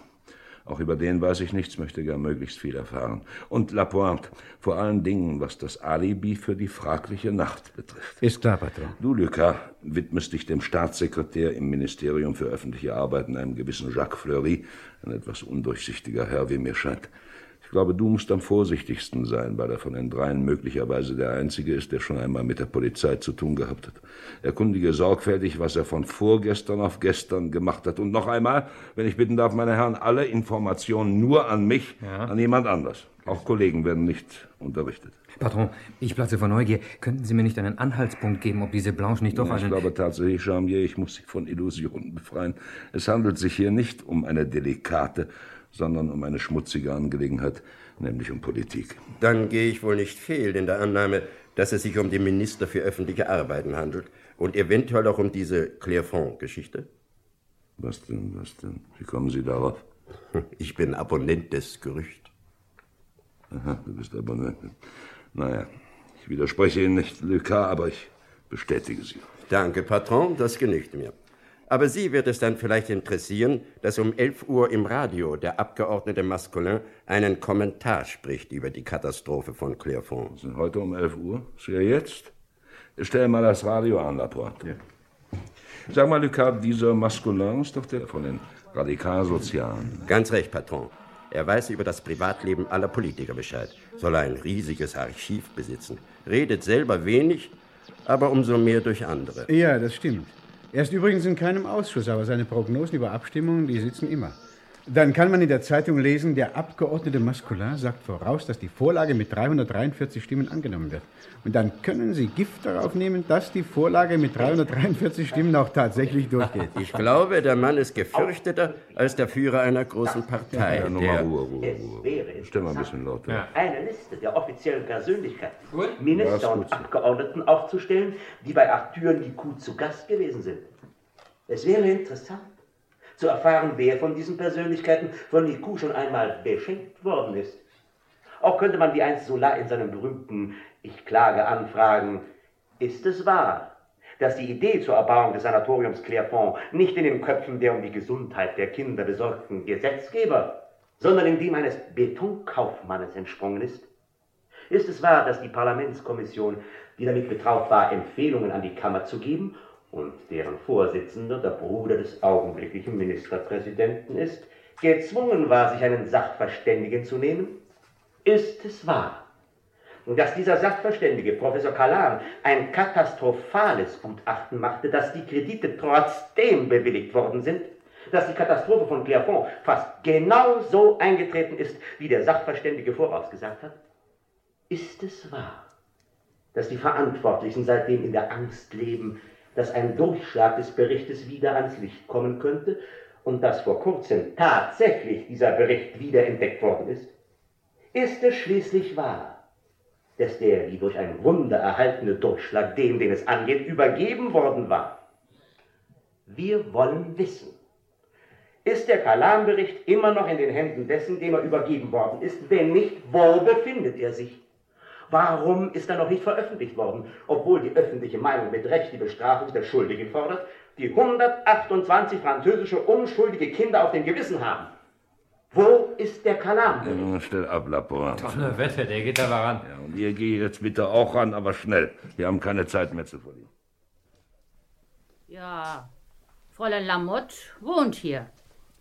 Speaker 3: Auch über den weiß ich nichts, möchte gern möglichst viel erfahren. Und Lapointe, vor allen Dingen, was das Alibi für die fragliche Nacht betrifft.
Speaker 1: Ist klar, Patron.
Speaker 3: Du, Lucas, widmest dich dem Staatssekretär im Ministerium für öffentliche Arbeiten, einem gewissen Jacques Fleury, ein etwas undurchsichtiger Herr, wie mir scheint. Ich glaube, du musst am vorsichtigsten sein, weil er von den dreien möglicherweise der Einzige ist, der schon einmal mit der Polizei zu tun gehabt hat. Erkundige sorgfältig, was er von vorgestern auf gestern gemacht hat. Und noch einmal, wenn ich bitten darf, meine Herren, alle Informationen nur an mich, an jemand anders. Auch Kollegen werden nicht unterrichtet.
Speaker 17: Patron, ich platze vor Neugier. Könnten Sie mir nicht einen Anhaltspunkt geben, ob diese Blanche nicht doch
Speaker 3: Ja, ich
Speaker 17: einen...
Speaker 3: glaube tatsächlich, Charmier, ich muss Sie von Illusionen befreien. Es handelt sich hier nicht um eine delikate, sondern um eine schmutzige Angelegenheit, nämlich um Politik.
Speaker 19: Dann gehe ich wohl nicht fehl in der Annahme, dass es sich um den Minister für öffentliche Arbeiten handelt und eventuell auch um diese Clairefonds-Geschichte.
Speaker 3: Was denn, was denn? Wie kommen Sie darauf?
Speaker 19: Ich bin Abonnent des Gerüchts.
Speaker 3: Aha, du bist Abonnent. Naja, ich widerspreche Ihnen nicht, Lucas, aber ich bestätige Sie.
Speaker 19: Danke, Patron, das genügt mir. Aber Sie wird es dann vielleicht interessieren, dass um 11 Uhr im Radio der Abgeordnete Mascolin einen Kommentar spricht über die Katastrophe von Clairefonds.
Speaker 3: Sind heute um 11 Uhr? Ist ja jetzt? Stell mal das Radio an, Laporte. Sag mal, Lucas, dieser Masculin ist doch der von den Radikalsozialen.
Speaker 19: Ganz recht, Patron. Er weiß über das Privatleben aller Politiker Bescheid, soll ein riesiges Archiv besitzen, redet selber wenig, aber umso mehr durch andere.
Speaker 1: Ja, das stimmt. Er ist übrigens in keinem Ausschuss, aber seine Prognosen über Abstimmungen, die sitzen immer. Dann kann man in der Zeitung lesen, der Abgeordnete Masculin sagt voraus, dass die Vorlage mit 343 Stimmen angenommen wird. Und dann können Sie Gift darauf nehmen, dass die Vorlage mit 343 Stimmen auch tatsächlich durchgeht.
Speaker 19: Ich glaube, der Mann ist gefürchteter als der Führer einer großen Partei.
Speaker 3: Ja, nur
Speaker 19: der
Speaker 3: mal Ruhe, Ruhe, Ruhe. Mal ein bisschen lauter.
Speaker 20: Eine Liste der offiziellen Persönlichkeiten,
Speaker 3: Ja,
Speaker 20: Minister
Speaker 3: ist
Speaker 20: und. Abgeordneten aufzustellen, die bei Arthur Nicou zu Gast gewesen sind. Es wäre interessant zu erfahren, wer von diesen Persönlichkeiten von Nicou schon einmal beschenkt worden ist. Auch könnte man wie einst Sola in seinem berühmten Ich klage anfragen, ist es wahr, dass die Idee zur Erbauung des Sanatoriums Clairfond nicht in den Köpfen der um die Gesundheit der Kinder besorgten Gesetzgeber, sondern in dem eines Betonkaufmannes entsprungen ist? Ist es wahr, dass die Parlamentskommission, die damit betraut war, Empfehlungen an die Kammer zu geben und deren Vorsitzender der Bruder des augenblicklichen Ministerpräsidenten ist, gezwungen war, sich einen Sachverständigen zu nehmen? Ist es wahr, dass dieser Sachverständige, Professor Kalan, ein katastrophales Gutachten machte, dass die Kredite trotzdem bewilligt worden sind, dass die Katastrophe von Clairfond fast genau so eingetreten ist, wie der Sachverständige vorausgesagt hat? Ist es wahr, dass die Verantwortlichen seitdem in der Angst leben, dass ein Durchschlag des Berichtes wieder ans Licht kommen könnte und dass vor kurzem tatsächlich dieser Bericht wiederentdeckt worden ist? Ist es schließlich wahr, dass der wie durch ein Wunder erhaltene Durchschlag dem, den es angeht, übergeben worden war? Wir wollen wissen, ist der Kalan-Bericht immer noch in den Händen dessen, dem er übergeben worden ist? Wenn nicht, wo befindet er sich? Warum ist er noch nicht veröffentlicht worden, obwohl die öffentliche Meinung mit Recht die Bestrafung der Schuldigen fordert, die 128 französische unschuldige Kinder auf dem Gewissen haben? Wo ist der Kalan?
Speaker 3: Ja, stell ab,
Speaker 17: eine Wette, der geht aber ran.
Speaker 3: Ja, und ihr geht jetzt bitte auch ran, aber schnell. Wir haben keine Zeit mehr zu verlieren.
Speaker 21: Ja, Fräulein Lamotte wohnt hier.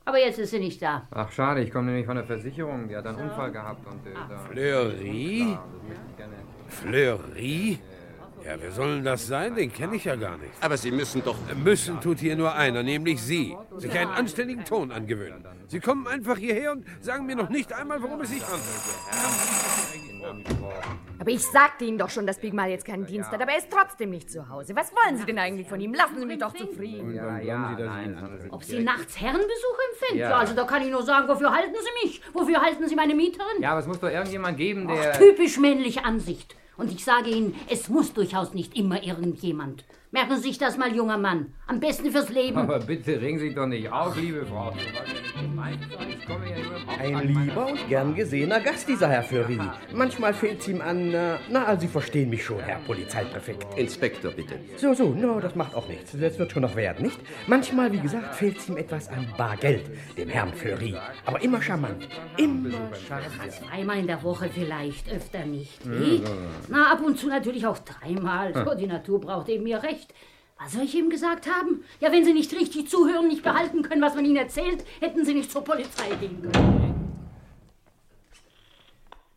Speaker 21: Aber jetzt ist sie nicht da.
Speaker 17: Ach, schade, ich komme nämlich von der Versicherung. Die hat einen Unfall gehabt und. Äh, da-
Speaker 15: Fleury? Fleury? Ja, wer soll denn das sein? Den kenne ich ja gar nicht.
Speaker 19: Aber Sie müssen doch...
Speaker 15: Müssen tut hier nur einer, nämlich Sie. Sich einen anständigen Ton angewöhnen. Sie kommen einfach hierher und sagen mir noch nicht einmal, worum es sich handelt.
Speaker 22: Aber ich sagte Ihnen doch schon, dass Big Mal jetzt keinen Dienst hat, aber er ist trotzdem nicht zu Hause. Was wollen Sie denn eigentlich von ihm? Lassen Sie mich doch zufrieden.
Speaker 17: Ja, ja, nein.
Speaker 21: Ob Sie nachts Herrenbesuch empfinden?
Speaker 17: Ja.
Speaker 21: Ja. also da kann ich nur sagen, wofür halten Sie mich? Wofür halten Sie meine Mieterin?
Speaker 17: Ja, aber es muss doch irgendjemand geben, der.
Speaker 21: Ach, typisch männliche Ansicht. Und ich sage Ihnen, es muss durchaus nicht immer irgendjemand. Merken Sie sich das mal, junger Mann. Am besten fürs Leben.
Speaker 17: Aber bitte regen Sie doch nicht auf, liebe Frau. So was ja nicht gemeint. Ich komme ja nur im
Speaker 23: Ein lieber und gern gesehener Gast, dieser Herr Fleury. Manchmal fehlt's ihm an, äh, na, also Sie verstehen mich schon, Herr Polizeipräfekt.
Speaker 19: Inspektor, bitte.
Speaker 23: So, so, no, das macht auch nichts. Das wird schon noch werden, nicht? Manchmal, wie gesagt, fehlt's ihm etwas an Bargeld, dem Herrn Fleury. Aber immer charmant. Immer charmant.
Speaker 21: Zweimal in der Woche vielleicht, öfter nicht. Wie? Na, ab und zu natürlich auch dreimal.
Speaker 23: Ah.
Speaker 21: So, die Natur braucht eben ihr Recht. Was soll ich ihm gesagt haben? Ja, wenn Sie nicht richtig zuhören, nicht behalten können, was man Ihnen erzählt, hätten Sie nicht zur Polizei gehen können.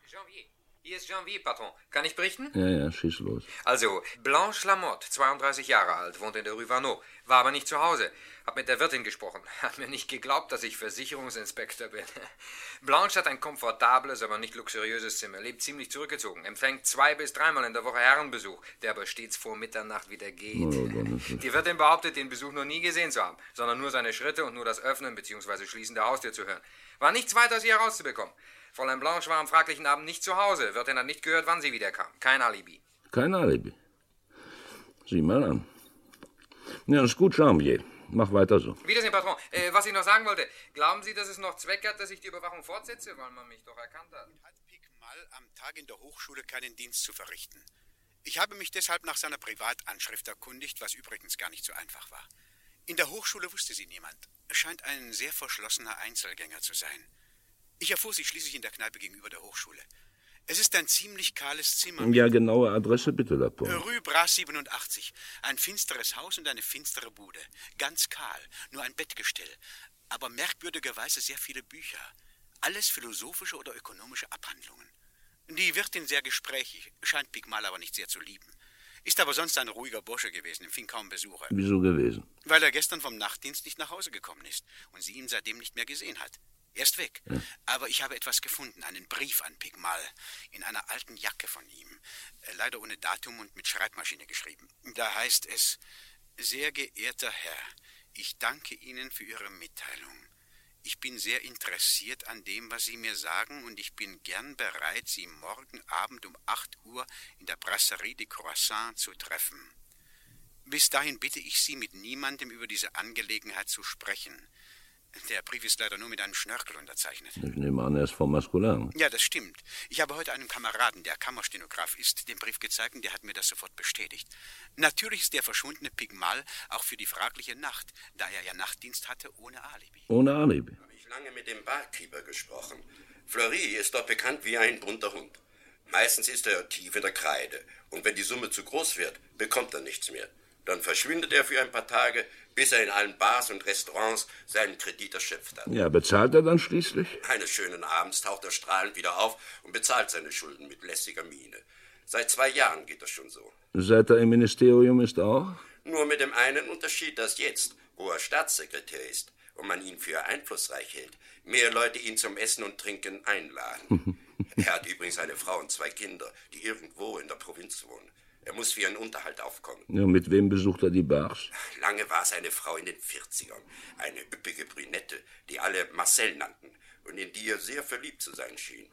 Speaker 24: Janvier. Hier ist Janvier, Patron. Kann ich berichten?
Speaker 3: Ja, ja, schieß los.
Speaker 24: Also, Blanche Lamotte, 32 Jahre alt, wohnt in der Rue Vanneau, war aber nicht zu Hause. Hab mit der Wirtin gesprochen. Hat mir nicht geglaubt, dass ich Versicherungsinspektor bin. Blanche hat ein komfortables, aber nicht luxuriöses Zimmer, lebt ziemlich zurückgezogen, empfängt zwei bis dreimal in der Woche Herrenbesuch, der aber stets vor Mitternacht wieder geht. Die Wirtin behauptet, den Besuch noch nie gesehen zu haben, sondern nur seine Schritte und nur das Öffnen bzw. Schließen der Haustür zu hören. War nichts weiter aus ihr herauszubekommen. Fräulein Blanche war am fraglichen Abend nicht zu Hause. Wirtin hat nicht gehört, wann sie wiederkam. Kein Alibi.
Speaker 3: Kein Alibi. Sieh mal an. Ja, ist gut, Charmier. Mach weiter so.
Speaker 24: Wiedersehen, Patron. Äh, was ich noch sagen wollte. Glauben Sie, dass es noch Zweck hat, dass ich die Überwachung fortsetze, weil man mich doch erkannt hat?
Speaker 25: am Tag in der Hochschule keinen Dienst zu verrichten. Ich habe mich deshalb nach seiner Privatanschrift erkundigt, was übrigens gar nicht so einfach war. In der Hochschule wusste sie niemand. Er scheint ein sehr verschlossener Einzelgänger zu sein. Ich erfuhr sie schließlich in der Kneipe gegenüber der Hochschule. Es ist ein ziemlich kahles Zimmer.
Speaker 3: Ja, genaue Adresse bitte, Lapon.
Speaker 25: Rue Bras 87. Ein finsteres Haus und eine finstere Bude. Ganz kahl, nur ein Bettgestell. Aber merkwürdigerweise sehr viele Bücher. Alles philosophische oder ökonomische Abhandlungen. Die Wirtin sehr gesprächig, scheint Pigmal aber nicht sehr zu lieben. Ist aber sonst ein ruhiger Bursche gewesen, empfing kaum Besucher.
Speaker 3: Wieso gewesen?
Speaker 25: Weil er gestern vom Nachtdienst nicht nach Hause gekommen ist und sie ihn seitdem nicht mehr gesehen hat. Er ist weg.
Speaker 3: Ja.
Speaker 25: Aber ich habe etwas gefunden, einen Brief an Pigmal, in einer alten Jacke von ihm. Äh, Leider ohne Datum und mit Schreibmaschine geschrieben. Da heißt es, sehr geehrter Herr, ich danke Ihnen für Ihre Mitteilung. Ich bin sehr interessiert an dem, was Sie mir sagen, und ich bin gern bereit, Sie morgen Abend um 8 Uhr in der Brasserie de Croissant zu treffen. Bis dahin bitte ich Sie, mit niemandem über diese Angelegenheit zu sprechen. Der Brief ist leider nur mit einem Schnörkel unterzeichnet.
Speaker 3: Ich nehme an, er ist vom Maskulin.
Speaker 25: Ja, das stimmt. Ich habe heute einem Kameraden, der Kammerstenograf ist, den Brief gezeigt und der hat mir das sofort bestätigt. Natürlich ist der verschwundene Pigmal auch für die fragliche Nacht, da er ja Nachtdienst hatte, ohne Alibi.
Speaker 3: Ohne Alibi.
Speaker 19: Ich lange mit dem Barkeeper gesprochen. Fleury ist dort bekannt wie ein bunter Hund. Meistens ist er tief in der Kreide. Und wenn die Summe zu groß wird, bekommt er nichts mehr. Dann verschwindet er für ein paar Tage, bis er in allen Bars und Restaurants seinen Kredit erschöpft hat.
Speaker 3: Ja, bezahlt er dann schließlich?
Speaker 19: Eines schönen Abends taucht er strahlend wieder auf und bezahlt seine Schulden mit lässiger Miene. Seit zwei Jahren geht das schon so.
Speaker 3: Seit er im Ministerium ist auch?
Speaker 19: Nur mit dem einen Unterschied, dass jetzt, wo er Staatssekretär ist und man ihn für einflussreich hält, mehr Leute ihn zum Essen und Trinken einladen. er hat übrigens eine Frau und zwei Kinder, die irgendwo in der Provinz wohnen. Er muss für ihren Unterhalt aufkommen.
Speaker 3: Ja, mit wem besucht er die Bars?
Speaker 19: Lange war es eine Frau in den 40ern, eine üppige Brünette, die alle Marcel nannten und in die er sehr verliebt zu sein schien.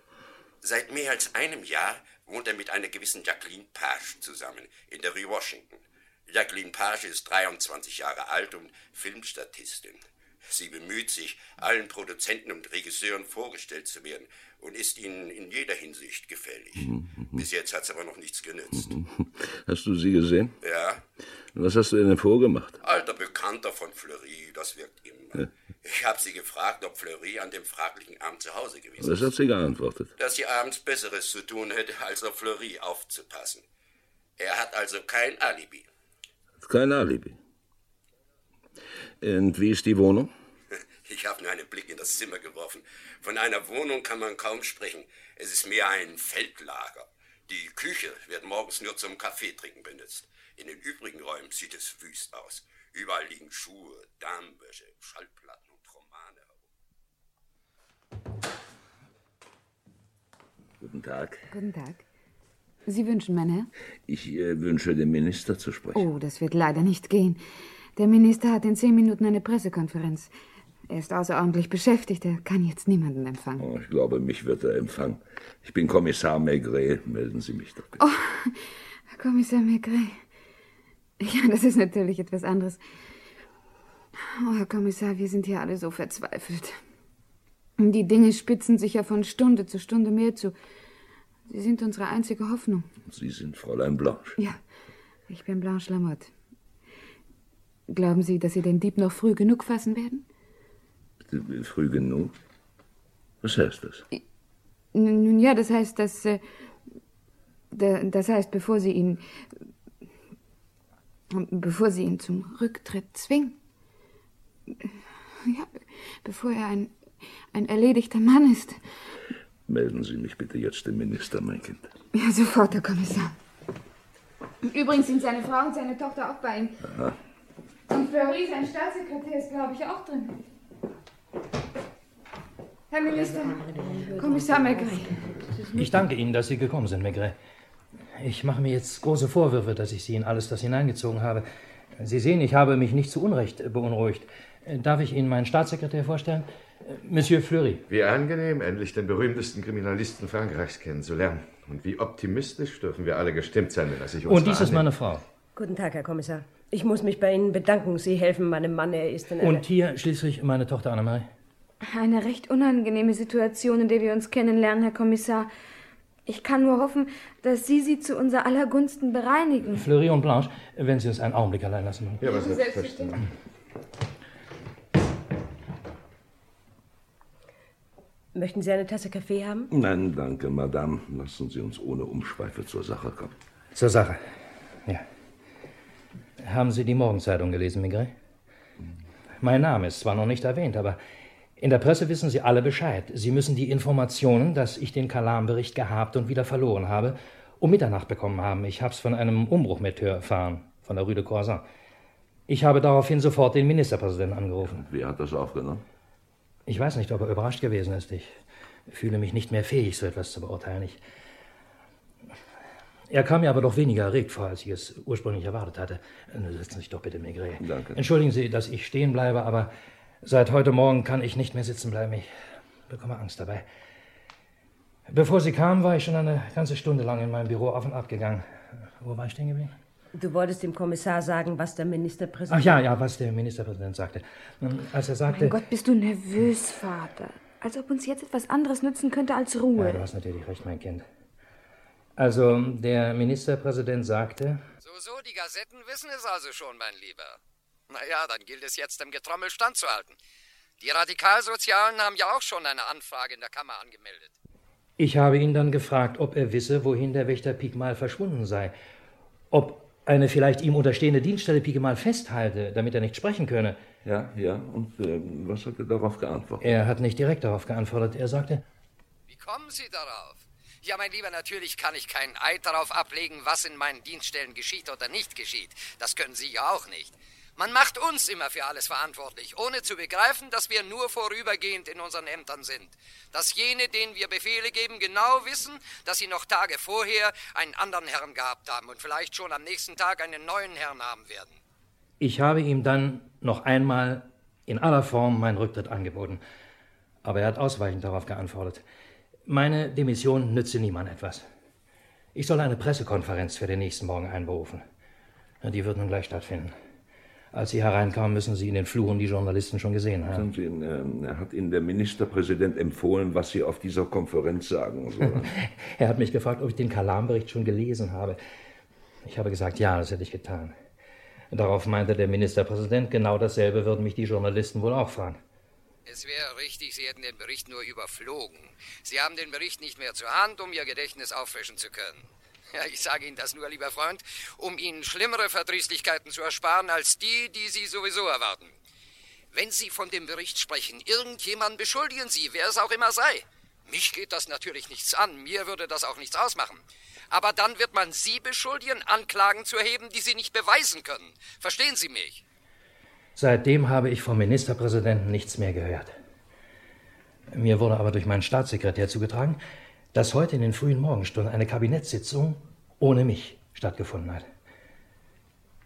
Speaker 19: Seit mehr als einem Jahr wohnt er mit einer gewissen Jacqueline Page zusammen in der Rue Washington. Jacqueline Page ist 23 Jahre alt und Filmstatistin. Sie bemüht sich, allen Produzenten und Regisseuren vorgestellt zu werden und ist ihnen in jeder Hinsicht gefällig. Bis jetzt hat es aber noch nichts genützt.
Speaker 3: Hast du sie gesehen?
Speaker 19: Ja,
Speaker 3: Was hast du denn vorgemacht?
Speaker 19: alter Bekannter von Fleury, das wirkt immer. Ich habe sie gefragt, ob Fleury an dem fraglichen Abend zu Hause gewesen
Speaker 3: Was hat sie geantwortet?
Speaker 19: dass sie abends Besseres zu tun hätte, als auf Fleury aufzupassen. Er hat also kein Alibi.
Speaker 3: Kein Alibi. Und wie ist die Wohnung?
Speaker 19: Ich habe nur einen Blick in das Zimmer geworfen. Von einer Wohnung kann man kaum sprechen. Es ist mehr ein Feldlager. Die Küche wird morgens nur zum Kaffeetrinken benutzt. In den übrigen Räumen sieht es wüst aus. Überall liegen Schuhe, Darmwäsche, Schallplatten und Romane herum.
Speaker 3: Guten Tag.
Speaker 26: Guten Tag. Sie wünschen, mein Herr?
Speaker 3: Ich äh, wünsche, den Minister zu sprechen.
Speaker 26: Oh, das wird leider nicht gehen. Der Minister hat in zehn Minuten eine Pressekonferenz. Er ist außerordentlich beschäftigt. Er kann jetzt niemanden empfangen.
Speaker 3: Oh, ich glaube, mich wird er empfangen. Ich bin Kommissar Maigret. Melden Sie mich doch bitte.
Speaker 26: Oh, Herr Kommissar Maigret. Ja, das ist natürlich etwas anderes. Oh, Herr Kommissar, wir sind hier alle so verzweifelt. Die Dinge spitzen sich ja von Stunde zu Stunde mehr zu. Sie sind unsere einzige Hoffnung.
Speaker 3: Sie sind Fräulein Blanche.
Speaker 26: Ja, ich bin Blanche Lamotte. Glauben Sie, dass Sie den Dieb noch früh genug fassen werden?
Speaker 3: Früh genug? Was heißt das?
Speaker 26: Nun ja, das heißt, dass. Äh, da, das heißt, bevor Sie ihn. Bevor Sie ihn zum Rücktritt zwingen. Ja, bevor er ein, ein erledigter Mann ist.
Speaker 3: Melden Sie mich bitte jetzt dem Minister, mein Kind.
Speaker 26: Ja, sofort, Herr Kommissar. Übrigens sind seine Frau und seine Tochter auch bei ihm.
Speaker 3: Aha.
Speaker 26: Und Fleury, sein Staatssekretär, ist, glaube ich, auch drin. Herr Minister, Kommissar Maigret.
Speaker 10: Ich danke Ihnen, dass Sie gekommen sind, Maigret. Ich mache mir jetzt große Vorwürfe, dass ich Sie in alles das hineingezogen habe. Sie sehen, ich habe mich nicht zu Unrecht beunruhigt. Darf ich Ihnen meinen Staatssekretär vorstellen? Monsieur Fleury.
Speaker 16: Wie angenehm, endlich den berühmtesten Kriminalisten Frankreichs kennenzulernen. Und wie optimistisch dürfen wir alle gestimmt sein, wenn er sich uns
Speaker 10: Und dies ist meine Frau.
Speaker 27: Guten Tag, Herr Kommissar. Ich muss mich bei Ihnen bedanken. Sie helfen meinem Mann. Er ist in einer...
Speaker 10: Und hier schließlich meine Tochter Annemarie.
Speaker 26: Eine recht unangenehme Situation, in der wir uns kennenlernen, Herr Kommissar. Ich kann nur hoffen, dass Sie sie zu unser aller Gunsten bereinigen.
Speaker 10: Fleury und Blanche, wenn Sie uns einen Augenblick allein lassen wollen.
Speaker 16: Ja, was
Speaker 26: Selbstverständlich.
Speaker 27: Möchten Sie eine Tasse Kaffee haben?
Speaker 3: Nein, danke, Madame. Lassen Sie uns ohne Umschweife zur Sache kommen.
Speaker 10: Zur Sache. Ja. Haben Sie die Morgenzeitung gelesen, Maigret? Mein Name ist zwar noch nicht erwähnt, aber In der Presse wissen Sie alle Bescheid. Sie müssen die Informationen, dass ich den Kalam-Bericht gehabt und wieder verloren habe, um Mitternacht bekommen haben. Ich hab's von einem Umbruchmetteur erfahren, von der Rue de Croissant. Ich habe daraufhin sofort den Ministerpräsidenten angerufen.
Speaker 3: Wie hat das aufgenommen?
Speaker 10: Ich weiß nicht, ob er überrascht gewesen ist. Ich fühle mich nicht mehr fähig, so etwas zu beurteilen. Ich er kam mir aber doch weniger erregt vor, als ich es ursprünglich erwartet hatte. Setzen Sie sich doch bitte, Maigret.
Speaker 3: Danke.
Speaker 10: Entschuldigen Sie, dass ich stehen bleibe, aber seit heute Morgen kann ich nicht mehr sitzen bleiben. Ich bekomme Angst dabei. Bevor Sie kamen, war ich schon eine ganze Stunde lang in meinem Büro auf und ab gegangen. Wo war ich stehen geblieben?
Speaker 27: Du wolltest dem Kommissar sagen, was der Ministerpräsident.
Speaker 10: Ach ja, ja, was der Ministerpräsident sagte. Als er sagte.
Speaker 26: Mein Gott, bist du nervös, Vater. Als ob uns jetzt etwas anderes nützen könnte als Ruhe.
Speaker 10: Ja, du hast natürlich recht, mein Kind. Also, der Ministerpräsident sagte.
Speaker 28: So, so, die Gazetten wissen es also schon, mein Lieber. Naja, dann gilt es jetzt, dem Getrommel standzuhalten. Die Radikalsozialen haben ja auch schon eine Anfrage in der Kammer angemeldet.
Speaker 10: Ich habe ihn dann gefragt, ob er wisse, wohin der Wächter Pigmal verschwunden sei. Ob eine vielleicht ihm unterstehende Dienststelle Pigmal festhalte, damit er nicht sprechen könne.
Speaker 3: Ja, ja. Und äh, was hat er darauf geantwortet?
Speaker 10: Er hat nicht direkt darauf geantwortet. Er sagte.
Speaker 28: Wie kommen Sie darauf? Ja, mein Lieber, natürlich kann ich keinen Eid darauf ablegen, was in meinen Dienststellen geschieht oder nicht geschieht. Das können Sie ja auch nicht. Man macht uns immer für alles verantwortlich, ohne zu begreifen, dass wir nur vorübergehend in unseren Ämtern sind. Dass jene, denen wir Befehle geben, genau wissen, dass sie noch Tage vorher einen anderen Herrn gehabt haben und vielleicht schon am nächsten Tag einen neuen Herrn haben werden.
Speaker 10: Ich habe ihm dann noch einmal in aller Form meinen Rücktritt angeboten. Aber er hat ausweichend darauf geantwortet. Meine Demission nütze niemand etwas. Ich soll eine Pressekonferenz für den nächsten Morgen einberufen. Die wird nun gleich stattfinden. Als Sie hereinkamen, müssen Sie in den Fluren die Journalisten schon gesehen haben.
Speaker 3: Sie, äh, hat Ihnen der Ministerpräsident empfohlen, was Sie auf dieser Konferenz sagen? So.
Speaker 10: er hat mich gefragt, ob ich den Kalam-Bericht schon gelesen habe. Ich habe gesagt, ja, das hätte ich getan. Darauf meinte der Ministerpräsident, genau dasselbe würden mich die Journalisten wohl auch fragen.
Speaker 28: Es wäre richtig, Sie hätten den Bericht nur überflogen. Sie haben den Bericht nicht mehr zur Hand, um Ihr Gedächtnis auffrischen zu können. Ja, ich sage Ihnen das nur, lieber Freund, um Ihnen schlimmere Verdrießlichkeiten zu ersparen als die, die Sie sowieso erwarten. Wenn Sie von dem Bericht sprechen, irgendjemanden beschuldigen Sie, wer es auch immer sei. Mich geht das natürlich nichts an, mir würde das auch nichts ausmachen. Aber dann wird man Sie beschuldigen, Anklagen zu erheben, die Sie nicht beweisen können. Verstehen Sie mich?
Speaker 10: Seitdem habe ich vom Ministerpräsidenten nichts mehr gehört. Mir wurde aber durch meinen Staatssekretär zugetragen, dass heute in den frühen Morgenstunden eine Kabinettssitzung ohne mich stattgefunden hat.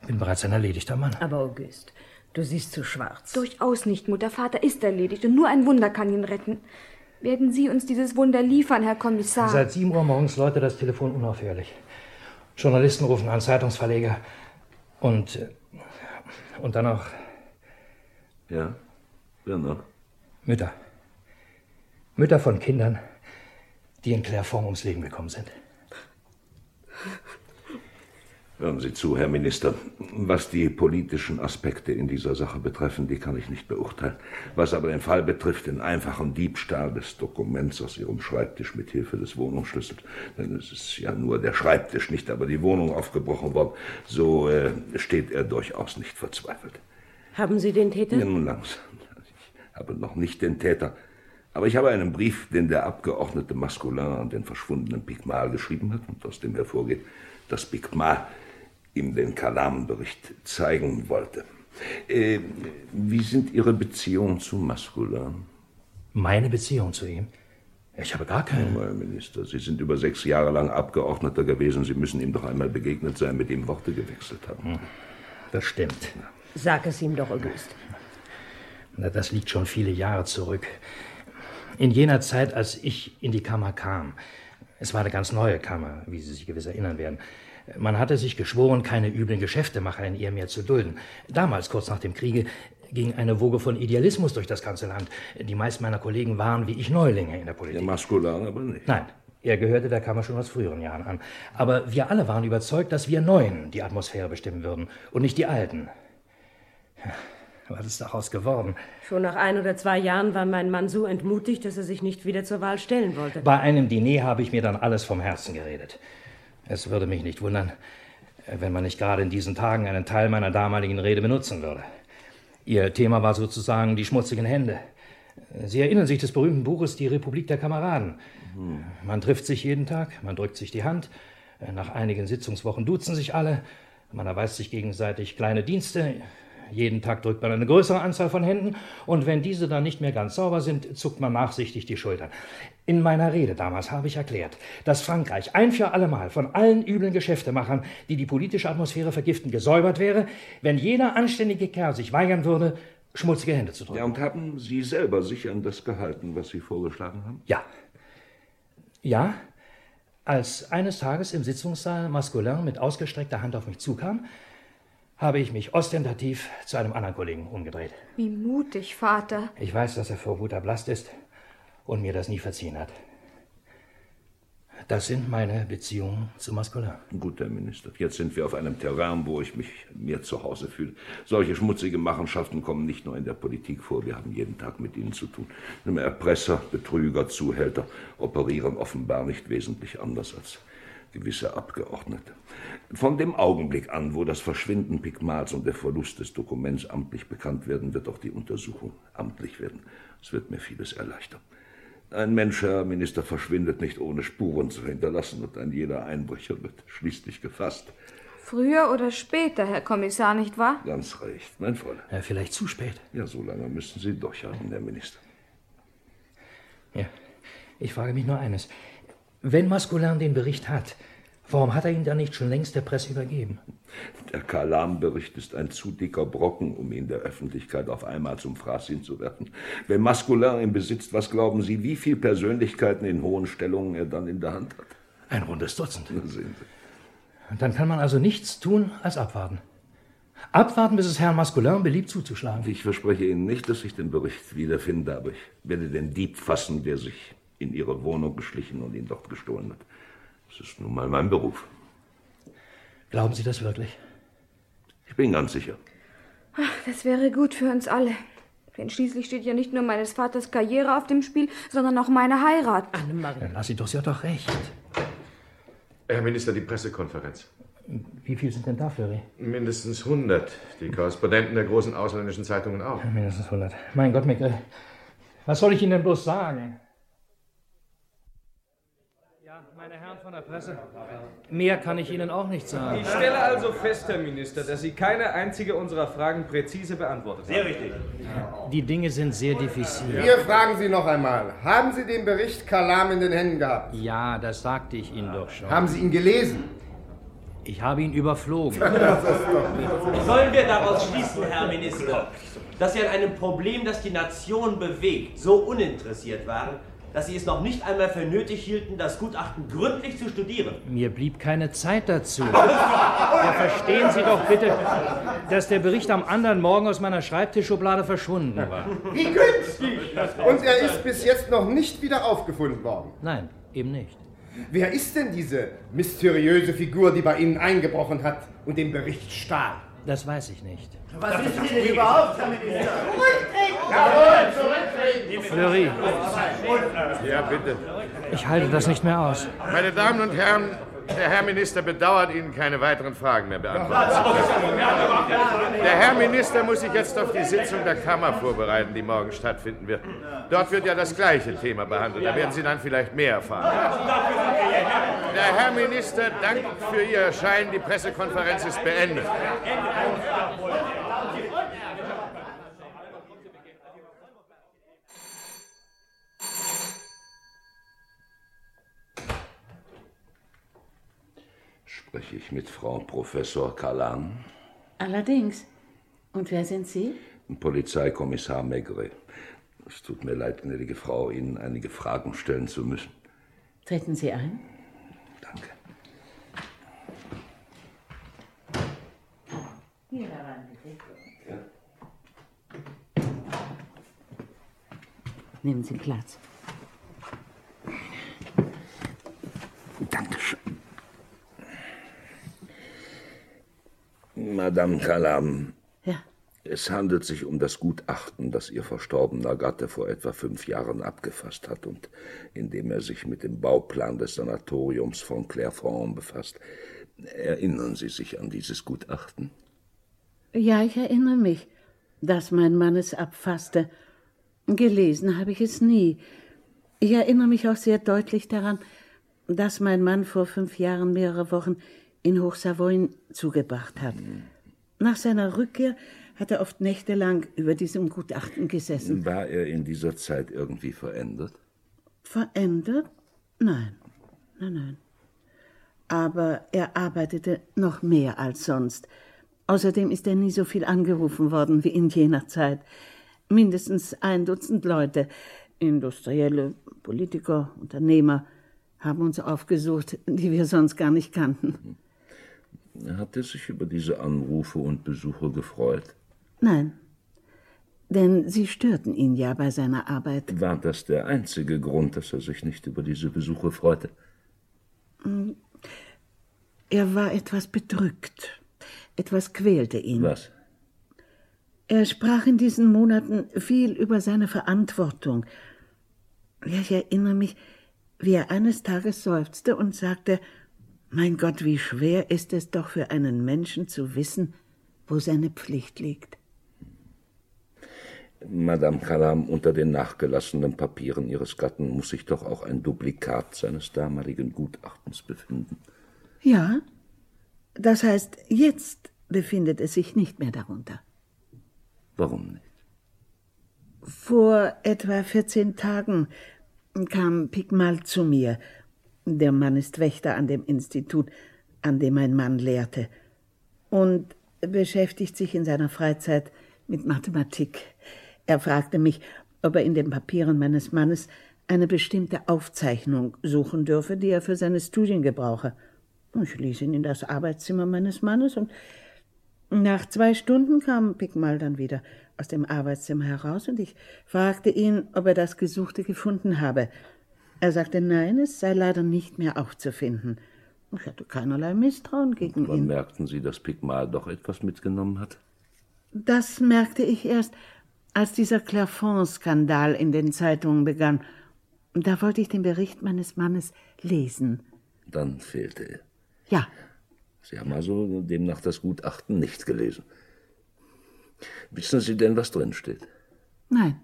Speaker 10: Bin bereits ein erledigter Mann.
Speaker 27: Aber August, du siehst zu schwarz.
Speaker 26: Durchaus nicht, Mutter. Vater ist erledigt und nur ein Wunder kann ihn retten. Werden Sie uns dieses Wunder liefern, Herr Kommissar?
Speaker 10: Seit sieben Uhr morgens läutet das Telefon unaufhörlich. Journalisten rufen an, Zeitungsverleger und und dann auch
Speaker 3: ja, wer noch?
Speaker 10: Mütter. Mütter von Kindern, die in Clairefonds ums Leben gekommen sind.
Speaker 3: Hören Sie zu, Herr Minister. Was die politischen Aspekte in dieser Sache betreffen, die kann ich nicht beurteilen. Was aber den Fall betrifft, den einfachen Diebstahl des Dokuments aus Ihrem Schreibtisch mit Hilfe des Wohnungsschlüssels, denn es ist ja nur der Schreibtisch, nicht aber die Wohnung aufgebrochen worden, so äh, steht er durchaus nicht verzweifelt.
Speaker 27: Haben Sie den Täter?
Speaker 3: Ja, nun langsam. Ich habe noch nicht den Täter. Aber ich habe einen Brief, den der Abgeordnete Masculin an den verschwundenen Pigmal geschrieben hat und aus dem hervorgeht, dass Pigmal ihm den Kalam-Bericht zeigen wollte. Äh, wie sind Ihre Beziehungen zu Masculin?
Speaker 10: Meine Beziehung zu ihm? Ich habe gar keine.
Speaker 3: Herr Minister, Sie sind über sechs Jahre lang Abgeordneter gewesen. Sie müssen ihm doch einmal begegnet sein, mit ihm Worte gewechselt haben. Hm.
Speaker 10: Das stimmt.
Speaker 27: Sag es ihm doch, August.
Speaker 10: Das liegt schon viele Jahre zurück. In jener Zeit, als ich in die Kammer kam, es war eine ganz neue Kammer, wie Sie sich gewiss erinnern werden, man hatte sich geschworen, keine üblen Geschäftemacher in ihr mehr zu dulden. Damals, kurz nach dem Kriege, ging eine Woge von Idealismus durch das ganze Land. Die meisten meiner Kollegen waren wie ich Neulinge in der Politik.
Speaker 3: Der Maskulan aber nicht.
Speaker 10: Nein, er gehörte der Kammer schon aus früheren Jahren an. Aber wir alle waren überzeugt, dass wir Neuen die Atmosphäre bestimmen würden und nicht die Alten. Was ist daraus geworden?
Speaker 27: Schon nach ein oder zwei Jahren war mein Mann so entmutigt, dass er sich nicht wieder zur Wahl stellen wollte.
Speaker 10: Bei einem Diner habe ich mir dann alles vom Herzen geredet. Es würde mich nicht wundern, wenn man nicht gerade in diesen Tagen einen Teil meiner damaligen Rede benutzen würde. Ihr Thema war sozusagen die schmutzigen Hände. Sie erinnern sich des berühmten Buches Die Republik der Kameraden. Man trifft sich jeden Tag, man drückt sich die Hand. Nach einigen Sitzungswochen duzen sich alle. Man erweist sich gegenseitig kleine Dienste. Jeden Tag drückt man eine größere Anzahl von Händen. Und wenn diese dann nicht mehr ganz sauber sind, zuckt man nachsichtig die Schultern. In meiner Rede damals habe ich erklärt, dass Frankreich ein für allemal von allen üblen Geschäftemachern, die die politische Atmosphäre vergiften, gesäubert wäre, wenn jeder anständige Kerl sich weigern würde, schmutzige Hände zu drücken.
Speaker 3: Ja, und haben Sie selber sich an das gehalten, was Sie vorgeschlagen haben?
Speaker 10: Ja. Ja, als eines Tages im Sitzungssaal Masculin mit ausgestreckter Hand auf mich zukam, habe ich mich ostentativ zu einem anderen Kollegen umgedreht.
Speaker 26: Wie mutig, Vater.
Speaker 10: Ich weiß, dass er vor Wut erblasst ist und mir das nie verziehen hat. Das sind meine Beziehungen zu Masculin.
Speaker 3: Gut, Herr Minister. Jetzt sind wir auf einem Terrain, wo ich mich mehr zu Hause fühle. Solche schmutzige Machenschaften kommen nicht nur in der Politik vor. Wir haben jeden Tag mit ihnen zu tun. Erpresser, Betrüger, Zuhälter operieren offenbar nicht wesentlich anders als gewisse Abgeordnete. Von dem Augenblick an, wo das Verschwinden Pigmals und der Verlust des Dokuments amtlich bekannt werden, wird auch die Untersuchung amtlich werden. Es wird mir vieles erleichtern. Ein Mensch, Herr Minister, verschwindet nicht ohne Spuren zu hinterlassen und ein jeder Einbrecher wird schließlich gefasst.
Speaker 26: Früher oder später, Herr Kommissar, nicht wahr?
Speaker 3: Ganz recht, mein Fräulein.
Speaker 10: Ja, vielleicht zu spät.
Speaker 3: Ja, so lange müssen Sie durchhalten, Herr Minister.
Speaker 10: Ja, ich frage mich nur eines. Wenn Masculin den Bericht hat, warum hat er ihn dann nicht schon längst der Presse übergeben?
Speaker 3: Der Kalam-Bericht ist ein zu dicker Brocken, um ihn der Öffentlichkeit auf einmal zum Fraß hinzuwerfen. Wenn Masculin ihn besitzt, was glauben Sie, wie viele Persönlichkeiten in hohen Stellungen er dann in der Hand hat?
Speaker 10: Ein rundes Dutzend.
Speaker 3: Na, sehen Sie.
Speaker 10: Dann kann man also nichts tun als abwarten. Abwarten, bis es Herrn Masculin beliebt zuzuschlagen.
Speaker 3: Ich verspreche Ihnen nicht, dass ich den Bericht wiederfinde, aber ich werde den Dieb fassen, der sich in Ihre Wohnung geschlichen und ihn dort gestohlen hat. Das ist nun mal mein Beruf.
Speaker 10: Glauben Sie das wirklich?
Speaker 3: Ich bin ganz sicher.
Speaker 26: Ach, das wäre gut für uns alle. Denn schließlich steht ja nicht nur meines Vaters Karriere auf dem Spiel, sondern auch meine Heirat.
Speaker 10: Annemarie. Dann lass sie doch, sie hat doch recht.
Speaker 16: Herr Minister, die Pressekonferenz.
Speaker 10: Wie viel sind denn da, Fleury?
Speaker 16: Mindestens 100. Die Korrespondenten der großen ausländischen Zeitungen auch.
Speaker 10: Mindestens 100. Mein Gott, Mickel. Was soll ich Ihnen denn bloß sagen? Ja, meine Herren von der Presse, mehr kann ich Ihnen auch nicht sagen.
Speaker 29: Ich stelle also fest, Herr Minister, dass Sie keine einzige unserer Fragen präzise beantwortet haben.
Speaker 30: Sehr richtig.
Speaker 10: Die Dinge sind sehr diffizil.
Speaker 23: Wir fragen Sie noch einmal. Haben Sie den Bericht Kalam in den Händen gehabt?
Speaker 10: Ja, das sagte ich Ihnen doch schon.
Speaker 23: Haben Sie ihn gelesen?
Speaker 10: Ich habe ihn überflogen.
Speaker 30: Sollen wir daraus schließen, Herr Minister, dass Sie an einem Problem, das die Nation bewegt, so uninteressiert waren, dass Sie es noch nicht einmal für nötig hielten, das Gutachten gründlich zu studieren?
Speaker 10: Mir blieb keine Zeit dazu. Ja, verstehen Sie doch bitte, dass der Bericht am anderen Morgen aus meiner Schreibtischschublade verschwunden war.
Speaker 23: Wie günstig! Und er ist bis jetzt noch nicht wieder aufgefunden worden.
Speaker 10: Nein, eben nicht.
Speaker 23: Wer ist denn diese mysteriöse Figur, die bei Ihnen eingebrochen hat und den Bericht stahl?
Speaker 10: Das weiß ich nicht.
Speaker 30: Was Sie denn überhaupt, Herr Minister?
Speaker 23: Jawohl, zurücktreten!
Speaker 10: Fleury,
Speaker 16: Ja, bitte.
Speaker 10: ich halte das nicht mehr aus.
Speaker 16: Meine Damen und Herren, der Herr Minister bedauert, Ihnen keine weiteren Fragen mehr beantworten zu können. Der Herr Minister muss sich jetzt auf die Sitzung der Kammer vorbereiten, die morgen stattfinden wird. Dort wird ja das gleiche Thema behandelt. Da werden Sie dann vielleicht mehr erfahren. Der Herr Minister dankt für Ihr Erscheinen. Die Pressekonferenz ist beendet.
Speaker 3: Spreche ich mit Frau Professor Kalam?
Speaker 31: Allerdings. Und wer sind Sie?
Speaker 3: Polizeikommissar Megre. Es tut mir leid, gnädige Frau, Ihnen einige Fragen stellen zu müssen.
Speaker 31: Treten Sie ein.
Speaker 3: Danke.
Speaker 31: Hier herein, bitte. Nehmen Sie Platz.
Speaker 3: Madame Kalam.
Speaker 31: Ja.
Speaker 3: Es handelt sich um das Gutachten, das Ihr verstorbener Gatte vor etwa fünf Jahren abgefasst hat und in dem er sich mit dem Bauplan des Sanatoriums von Clairefonds befasst. Erinnern Sie sich an dieses Gutachten?
Speaker 31: Ja, ich erinnere mich, dass mein Mann es abfasste Gelesen habe ich es nie. Ich erinnere mich auch sehr deutlich daran, dass mein Mann vor fünf Jahren mehrere Wochen in Hochsavoyen zugebracht hat. Nach seiner Rückkehr hat er oft nächtelang über diesem Gutachten gesessen.
Speaker 3: War er in dieser Zeit irgendwie verändert?
Speaker 31: Verändert? Nein, nein, nein. Aber er arbeitete noch mehr als sonst. Außerdem ist er nie so viel angerufen worden wie in jener Zeit. Mindestens ein Dutzend Leute, Industrielle, Politiker, Unternehmer, haben uns aufgesucht, die wir sonst gar nicht kannten.
Speaker 3: Hat er sich über diese Anrufe und Besuche gefreut?
Speaker 31: Nein, denn sie störten ihn ja bei seiner Arbeit.
Speaker 3: War das der einzige Grund, dass er sich nicht über diese Besuche freute?
Speaker 31: Hm, Er war etwas bedrückt. Etwas quälte ihn.
Speaker 3: Was?
Speaker 31: Er sprach in diesen Monaten viel über seine Verantwortung. Ich erinnere mich, wie er eines Tages seufzte und sagte, mein Gott, wie schwer ist es doch für einen Menschen zu wissen, wo seine Pflicht liegt.
Speaker 3: Madame Kalam, unter den nachgelassenen Papieren Ihres Gatten muss sich doch auch ein Duplikat seines damaligen Gutachtens befinden.
Speaker 31: Ja, das heißt, jetzt befindet es sich nicht mehr darunter.
Speaker 3: Warum nicht?
Speaker 31: Vor etwa 14 Tagen kam Pigmal zu mir. Der Mann ist Wächter an dem Institut, an dem mein Mann lehrte, und beschäftigt sich in seiner Freizeit mit Mathematik. Er fragte mich, ob er in den Papieren meines Mannes eine bestimmte Aufzeichnung suchen dürfe, die er für seine Studien gebrauche. Ich ließ ihn in das Arbeitszimmer meines Mannes und nach zwei Stunden kam Pickmal dann wieder aus dem Arbeitszimmer heraus und ich fragte ihn, ob er das Gesuchte gefunden habe. Er sagte nein, es sei leider nicht mehr aufzufinden. Ich hatte keinerlei Misstrauen gegen
Speaker 3: Wann
Speaker 31: ihn.
Speaker 3: merkten Sie, dass Pigmal doch etwas mitgenommen hat?
Speaker 31: Das merkte ich erst, als dieser Clairfond-Skandal in den Zeitungen begann. Da wollte ich den Bericht meines Mannes lesen.
Speaker 3: Dann fehlte er.
Speaker 31: Ja,
Speaker 3: Sie haben also demnach das Gutachten nicht gelesen. Wissen Sie denn, was drin steht?
Speaker 31: nein.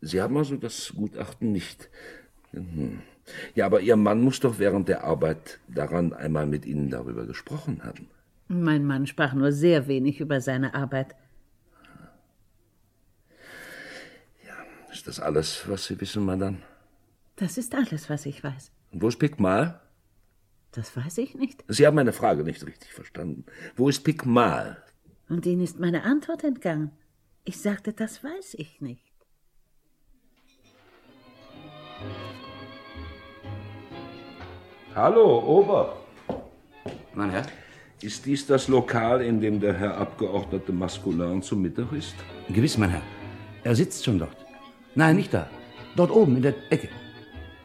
Speaker 3: Sie haben also das Gutachten nicht. Mhm. Ja, aber Ihr Mann muss doch während der Arbeit daran einmal mit Ihnen darüber gesprochen haben.
Speaker 31: Mein Mann sprach nur sehr wenig über seine Arbeit.
Speaker 3: Ist das alles, was Sie wissen, Madame?
Speaker 31: Das ist alles, was ich weiß.
Speaker 3: Und wo ist Pigmal?
Speaker 31: Das weiß ich nicht.
Speaker 3: Sie haben meine Frage nicht richtig verstanden. Wo ist Pigmal?
Speaker 31: Und Ihnen ist meine Antwort entgangen. Ich sagte, das weiß ich nicht.
Speaker 3: Hallo, Ober.
Speaker 32: Mein Herr?
Speaker 3: Ist dies das Lokal, in dem der Herr Abgeordnete Maskulin zu Mittag ist?
Speaker 32: Gewiss, mein Herr. Er sitzt schon dort. Nein, nicht da. Dort oben in der Ecke.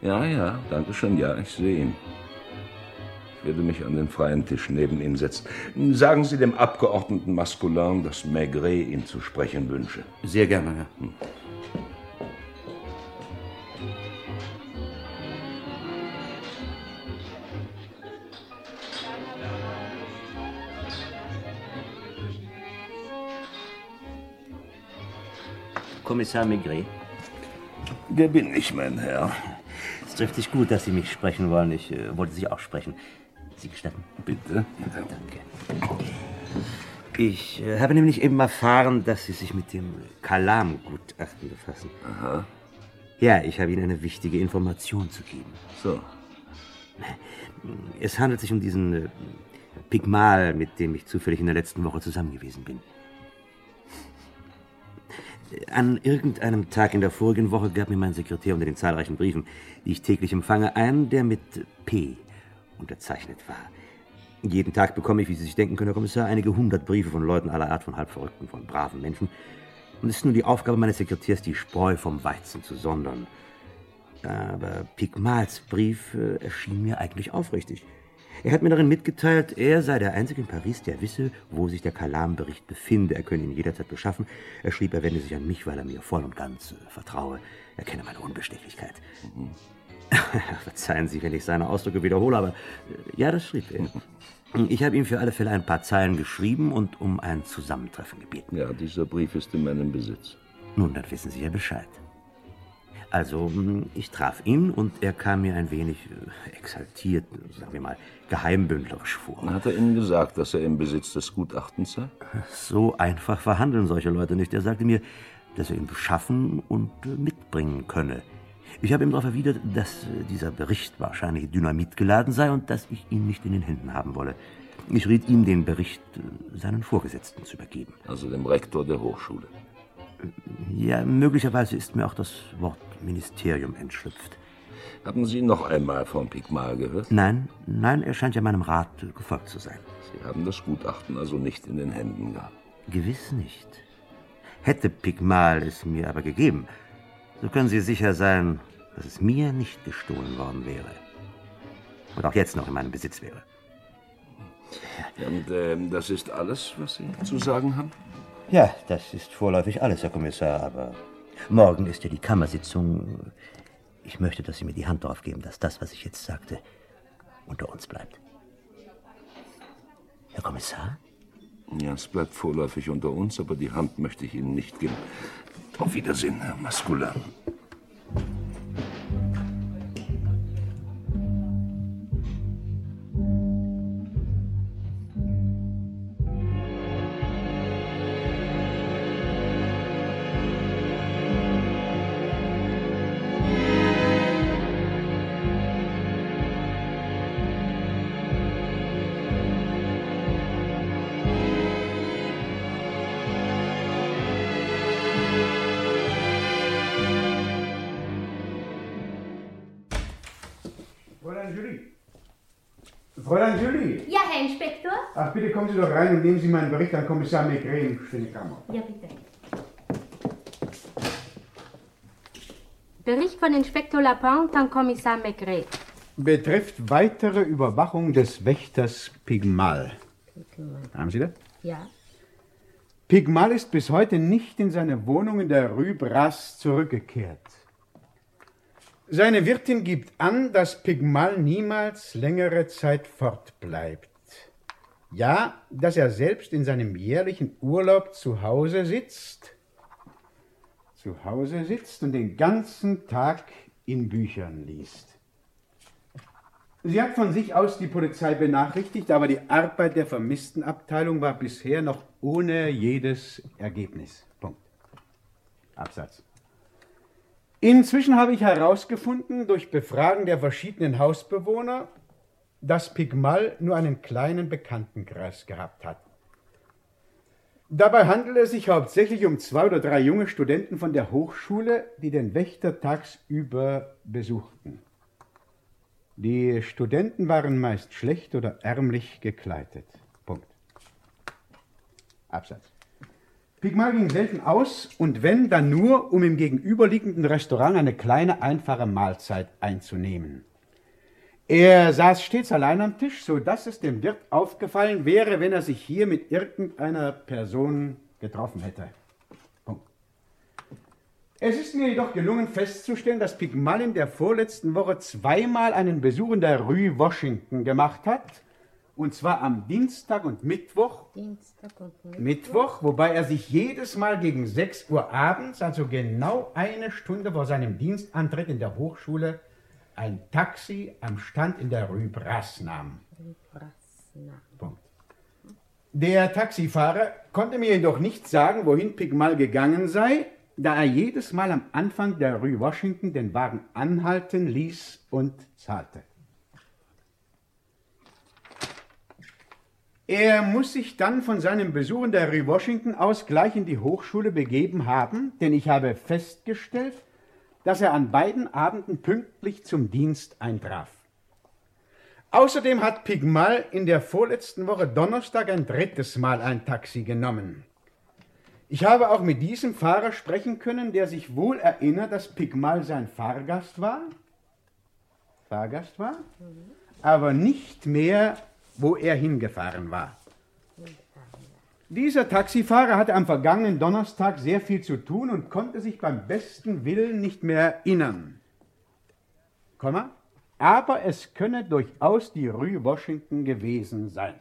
Speaker 3: Ja, ja, danke schön. Ja, ich sehe ihn. Ich werde mich an den freien Tisch neben ihn setzen. Sagen Sie dem Abgeordneten Masculin, dass Maigret ihn zu sprechen wünsche.
Speaker 32: Sehr gerne, Herr.
Speaker 20: Kommissar Maigret.
Speaker 3: Der bin ich, mein Herr.
Speaker 20: Es trifft sich gut, dass Sie mich sprechen wollen. Ich äh, wollte Sie auch sprechen. Sie gestatten?
Speaker 3: Bitte.
Speaker 20: Danke. Ich äh, habe nämlich eben erfahren, dass Sie sich mit dem Kalam-Gutachten befassen.
Speaker 3: Aha.
Speaker 20: Ja, ich habe Ihnen eine wichtige Information zu geben.
Speaker 3: So.
Speaker 20: Es handelt sich um diesen äh, Pigmal, mit dem ich zufällig in der letzten Woche zusammen gewesen bin. An irgendeinem Tag in der vorigen Woche gab mir mein Sekretär unter den zahlreichen Briefen, die ich täglich empfange, einen, der mit P unterzeichnet war. Jeden Tag bekomme ich, wie Sie sich denken können, Herr Kommissar, einige hundert Briefe von Leuten aller Art, von Halbverrückten, von braven Menschen. Und es ist nun die Aufgabe meines Sekretärs, die Spreu vom Weizen zu sondern. Aber Pigmals Brief erschien mir eigentlich aufrichtig. Er hat mir darin mitgeteilt, er sei der Einzige in Paris, der wisse, wo sich der Kalam-Bericht befinde. Er könne ihn jederzeit beschaffen. Er schrieb, er wende sich an mich, weil er mir voll und ganz äh, vertraue. Er kenne meine Unbestechlichkeit. Verzeihen Sie, wenn ich seine Ausdrücke wiederhole, aber äh, ja, das schrieb er. Ich habe ihm für alle Fälle ein paar Zeilen geschrieben und um ein Zusammentreffen gebeten.
Speaker 3: Ja, dieser Brief ist in meinem Besitz.
Speaker 20: Nun, dann wissen Sie ja Bescheid. Also, hm, ich traf ihn und er kam mir ein wenig äh, exaltiert, sagen wir mal, geheimbündlerisch vor.
Speaker 3: Hat er Ihnen gesagt, dass er im Besitz des Gutachtens sei?
Speaker 20: So einfach verhandeln solche Leute nicht. Er sagte mir, dass er ihn beschaffen und äh, mitbringen könne. Ich habe ihm darauf erwidert, dass äh, dieser Bericht wahrscheinlich Dynamit geladen sei und dass ich ihn nicht in den Händen haben wolle. Ich riet ihm, den Bericht seinen Vorgesetzten zu übergeben.
Speaker 3: Also dem Rektor der Hochschule.
Speaker 20: Ja, möglicherweise ist mir auch das Wort Ministerium entschlüpft.
Speaker 3: Haben Sie noch einmal von Pigmal gehört?
Speaker 20: Nein, nein, er scheint ja meinem Rat gefolgt zu sein.
Speaker 3: Sie haben das Gutachten also nicht in den Händen gehabt?
Speaker 20: Gewiss nicht. Hätte Pigmal es mir aber gegeben, so können Sie sicher sein, dass es mir nicht gestohlen worden wäre. Und auch jetzt noch in meinem Besitz wäre.
Speaker 3: Und äh, das ist alles, was Sie zu sagen haben?
Speaker 20: Ja, das ist vorläufig alles, Herr Kommissar, aber morgen ist ja die Kammersitzung. Ich möchte, dass Sie mir die Hand darauf geben, dass das, was ich jetzt sagte, unter uns bleibt. Herr Kommissar?
Speaker 3: Ja, es bleibt vorläufig unter uns, aber die Hand möchte ich Ihnen nicht geben. Auf Wiedersehen, Herr Maskula.
Speaker 1: Sie doch rein und nehmen Sie meinen Bericht an Kommissar Maigret in die Kammer.
Speaker 33: Ja, bitte. Bericht von Inspektor Lapin an Kommissar Maigret.
Speaker 1: Betrifft weitere Überwachung des Wächters Pigmal. Haben Sie das?
Speaker 33: Ja.
Speaker 1: Pigmal ist bis heute nicht in seine Wohnung in der Rue Brasse zurückgekehrt. Seine Wirtin gibt an, dass Pigmal niemals längere Zeit fortbleibt. Ja, dass er selbst in seinem jährlichen Urlaub zu Hause sitzt, zu Hause sitzt und den ganzen Tag in Büchern liest. Sie hat von sich aus die Polizei benachrichtigt, aber die Arbeit der Vermisstenabteilung war bisher noch ohne jedes Ergebnis. Punkt. Absatz. Inzwischen habe ich herausgefunden, durch Befragen der verschiedenen Hausbewohner, dass Pigmal nur einen kleinen Bekanntenkreis gehabt hat. Dabei handelt es sich hauptsächlich um zwei oder drei junge Studenten von der Hochschule, die den Wächter tagsüber besuchten. Die Studenten waren meist schlecht oder ärmlich gekleidet. Punkt. Absatz. Pigmal ging selten aus und wenn, dann nur, um im gegenüberliegenden Restaurant eine kleine, einfache Mahlzeit einzunehmen. Er saß stets allein am Tisch, so dass es dem Wirt aufgefallen wäre, wenn er sich hier mit irgendeiner Person getroffen hätte. Punkt. Es ist mir jedoch gelungen festzustellen, dass Pigmal in der vorletzten Woche zweimal einen Besuch in der Rue Washington gemacht hat, und zwar am Dienstag und Mittwoch.
Speaker 33: Dienstag und Mittwoch.
Speaker 1: Mittwoch, wobei er sich jedes Mal gegen 6 Uhr abends, also genau eine Stunde vor seinem Dienstantritt in der Hochschule, ein Taxi am Stand in der Rue. Punkt. Der Taxifahrer konnte mir jedoch nicht sagen, wohin Pigmal gegangen sei, da er jedes Mal am Anfang der Rue Washington den Wagen anhalten ließ und zahlte. Er muss sich dann von seinem Besuch in der Rue Washington aus gleich in die Hochschule begeben haben, denn ich habe festgestellt, dass er an beiden Abenden pünktlich zum Dienst eintraf. Außerdem hat Pigmal in der vorletzten Woche Donnerstag ein drittes Mal ein Taxi genommen. Ich habe auch mit diesem Fahrer sprechen können, der sich wohl erinnert, dass Pigmal sein Fahrgast war. Fahrgast war, aber nicht mehr wo er hingefahren war. Dieser Taxifahrer hatte am vergangenen Donnerstag sehr viel zu tun und konnte sich beim besten Willen nicht mehr erinnern. Komma, aber es könne durchaus die Rue Washington gewesen sein.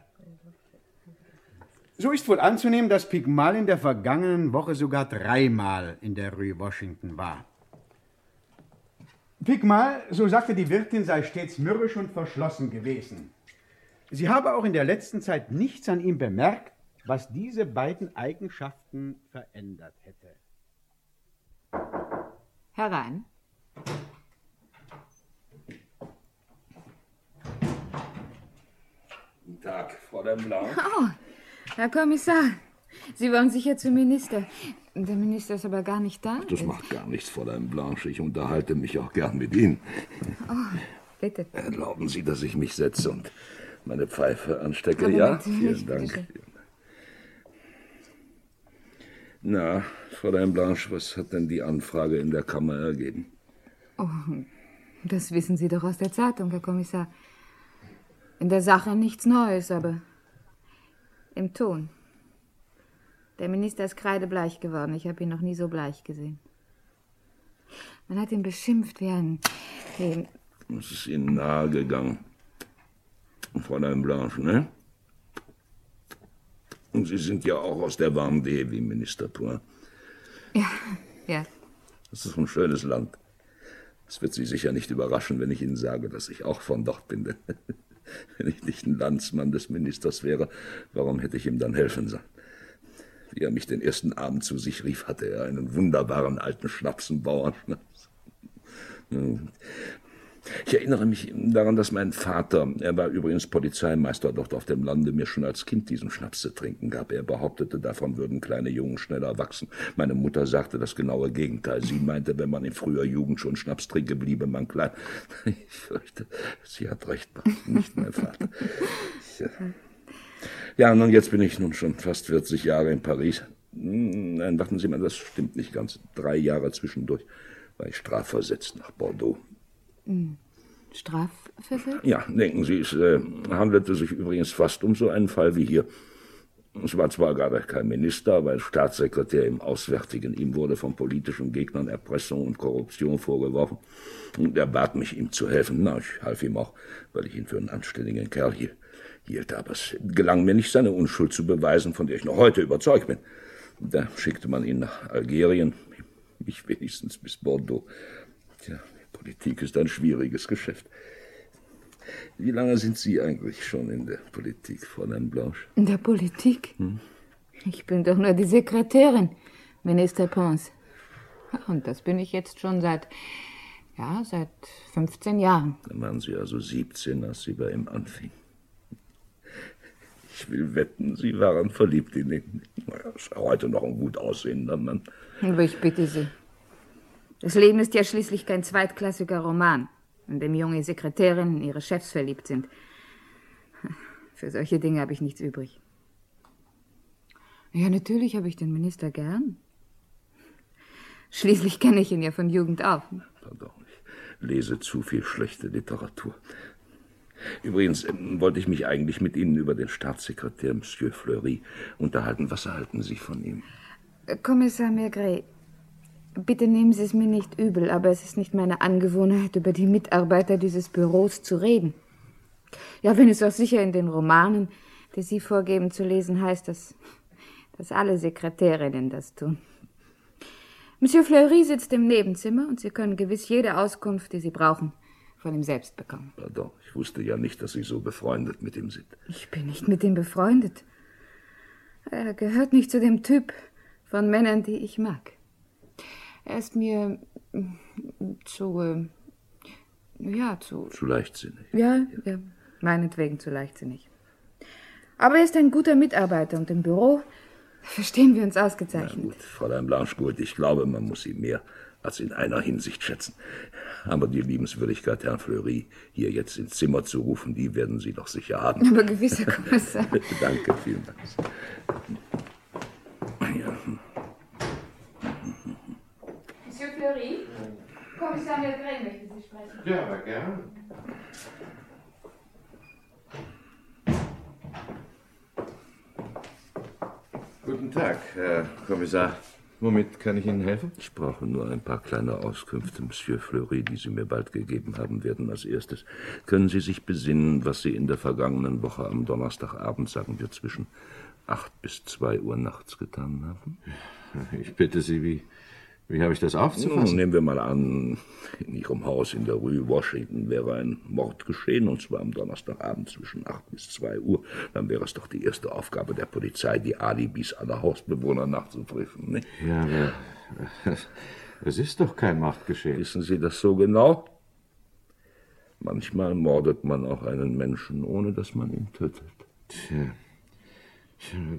Speaker 1: So ist wohl anzunehmen, dass Pigmal in der vergangenen Woche sogar dreimal in der Rue Washington war. Pigmal, so sagte die Wirtin, sei stets mürrisch und verschlossen gewesen. Sie habe auch in der letzten Zeit nichts an ihm bemerkt, was diese beiden Eigenschaften verändert hätte.
Speaker 26: Herein.
Speaker 3: Guten Tag, Fräulein Blanc.
Speaker 26: Oh, Herr Kommissar, Sie wollen sicher zum Minister. Der Minister ist aber gar nicht da.
Speaker 3: Das macht gar nichts, Fräulein Blanche. Ich unterhalte mich auch gern mit Ihnen.
Speaker 26: Oh, bitte.
Speaker 3: Erlauben Sie, dass ich mich setze und meine Pfeife anstecke,
Speaker 26: Aber
Speaker 3: ja? Vielen Dank.
Speaker 26: bitte.
Speaker 3: Na, Fräulein Blanche, was hat denn die Anfrage in der Kammer ergeben?
Speaker 26: Oh, das wissen Sie doch aus der Zeitung, Herr Kommissar. In der Sache nichts Neues, aber im Ton. Der Minister ist kreidebleich geworden. Ich habe ihn noch nie so bleich gesehen. Man hat ihn beschimpft wie ein...
Speaker 3: Es ist Ihnen nahegegangen. Fräulein Blanche, ne? Und Sie sind ja auch aus der Vendée wie Minister Point.
Speaker 26: ja, ja.
Speaker 3: Das ist ein schönes Land. Es wird Sie sicher nicht überraschen, wenn ich Ihnen sage, dass ich auch von dort bin. Wenn ich nicht ein Landsmann des Ministers wäre, warum hätte ich ihm dann helfen sollen? Wie er mich den ersten Abend zu sich rief, hatte er einen wunderbaren alten Schnaps, einen Bauernschnaps. Ich erinnere mich daran, dass mein Vater, er war übrigens Polizeimeister dort auf dem Lande, mir schon als Kind diesen Schnaps zu trinken gab. Er behauptete, davon würden kleine Jungen schneller wachsen. Meine Mutter sagte das genaue Gegenteil. Sie meinte, wenn man in früher Jugend schon Schnaps trinke, bliebe man klein. Ich fürchte, sie hat recht, nicht mein Vater. Ja. Ja, nun, jetzt bin ich nun schon fast 40 Jahre in Paris. Hm, Nein, warten Sie mal, das stimmt nicht ganz. Drei Jahre zwischendurch war ich strafversetzt nach Bordeaux.
Speaker 26: Strafversetzt?
Speaker 3: Ja, denken Sie, es äh, handelte sich übrigens fast um so einen Fall wie hier. Es war zwar gerade kein Minister, aber ein Staatssekretär im Auswärtigen. Ihm wurde von politischen Gegnern Erpressung und Korruption vorgeworfen. Und er bat mich, ihm zu helfen. Na, ich half ihm auch, weil ich ihn für einen anständigen Kerl hielt. hielt. Aber es gelang mir nicht, seine Unschuld zu beweisen, von der ich noch heute überzeugt bin. Da schickte man ihn nach Algerien, mich wenigstens bis Bordeaux. Tja, Politik ist ein schwieriges Geschäft. Wie lange sind Sie eigentlich schon in der Politik, Fräulein Blanche?
Speaker 26: In der Politik?
Speaker 3: Hm?
Speaker 26: Ich bin doch nur die Sekretärin, Minister Pons. Und das bin ich jetzt schon seit, ja, seit 15 Jahren.
Speaker 3: Dann waren Sie also 17, als Sie bei ihm anfing. Ich will wetten, Sie waren verliebt in ihn. Naja, ist heute noch ein gut aussehender Mann.
Speaker 26: Aber ich bitte Sie. Das Leben ist ja schließlich kein zweitklassiger Roman, in dem junge Sekretärinnen in ihre Chefs verliebt sind. Für solche Dinge habe ich nichts übrig. Ja, natürlich habe ich den Minister gern. Schließlich kenne ich ihn ja von Jugend auf.
Speaker 3: Pardon, ich lese zu viel schlechte Literatur. Übrigens ähm, wollte ich mich eigentlich mit Ihnen über den Staatssekretär Monsieur Fleury unterhalten. Was erhalten Sie von ihm?
Speaker 26: Kommissar Maigret, bitte nehmen Sie es mir nicht übel, aber es ist nicht meine Angewohnheit, über die Mitarbeiter dieses Büros zu reden. Ja, wenn es auch sicher in den Romanen, die Sie vorgeben zu lesen, heißt, dass, dass alle Sekretärinnen das tun. Monsieur Fleury sitzt im Nebenzimmer und Sie können gewiss jede Auskunft, die Sie brauchen, von ihm selbst bekommen.
Speaker 3: Pardon, ich wusste ja nicht, dass Sie so befreundet mit ihm sind.
Speaker 26: Ich bin nicht mit ihm befreundet. Er gehört nicht zu dem Typ von Männern, die ich mag. Er ist mir mm, zu, äh, ja, zu,
Speaker 3: Zu leichtsinnig.
Speaker 26: ja, ja, meinetwegen zu leichtsinnig. Aber er ist ein guter Mitarbeiter und im Büro verstehen wir uns ausgezeichnet.
Speaker 3: Gut, Fräulein Blanchgold, ich glaube, man muss Sie mehr als in einer Hinsicht schätzen. Aber die Liebenswürdigkeit, Herrn Fleury, hier jetzt ins Zimmer zu rufen, die werden Sie doch sicher haben.
Speaker 26: Aber gewiss, Herr Kommissar.
Speaker 3: Danke, vielen Dank. Ja.
Speaker 26: Fleury, Kommissar Maigret möchte Sie sprechen.
Speaker 16: Ja, aber gern. Guten Tag, Herr Kommissar. Womit kann ich Ihnen helfen?
Speaker 3: Ich brauche nur ein paar kleine Auskünfte, Monsieur Fleury, die Sie mir bald gegeben haben werden. Als erstes, können Sie sich besinnen, was Sie in der vergangenen Woche am Donnerstagabend, sagen wir zwischen acht bis zwei Uhr nachts getan haben?
Speaker 16: Ich bitte Sie, wie, wie habe ich das aufzufassen?
Speaker 3: Nun, nehmen wir mal an, in Ihrem Haus in der Rue Washington wäre ein Mord geschehen, und zwar am Donnerstagabend zwischen acht bis zwei Uhr. Dann wäre es doch die erste Aufgabe der Polizei, die Alibis aller Hausbewohner nachzuprüfen, nicht?
Speaker 16: Ja, aber es ist doch kein Mord geschehen.
Speaker 3: Wissen Sie das so genau? Manchmal mordet man auch einen Menschen, ohne dass man ihn tötet.
Speaker 16: Tja.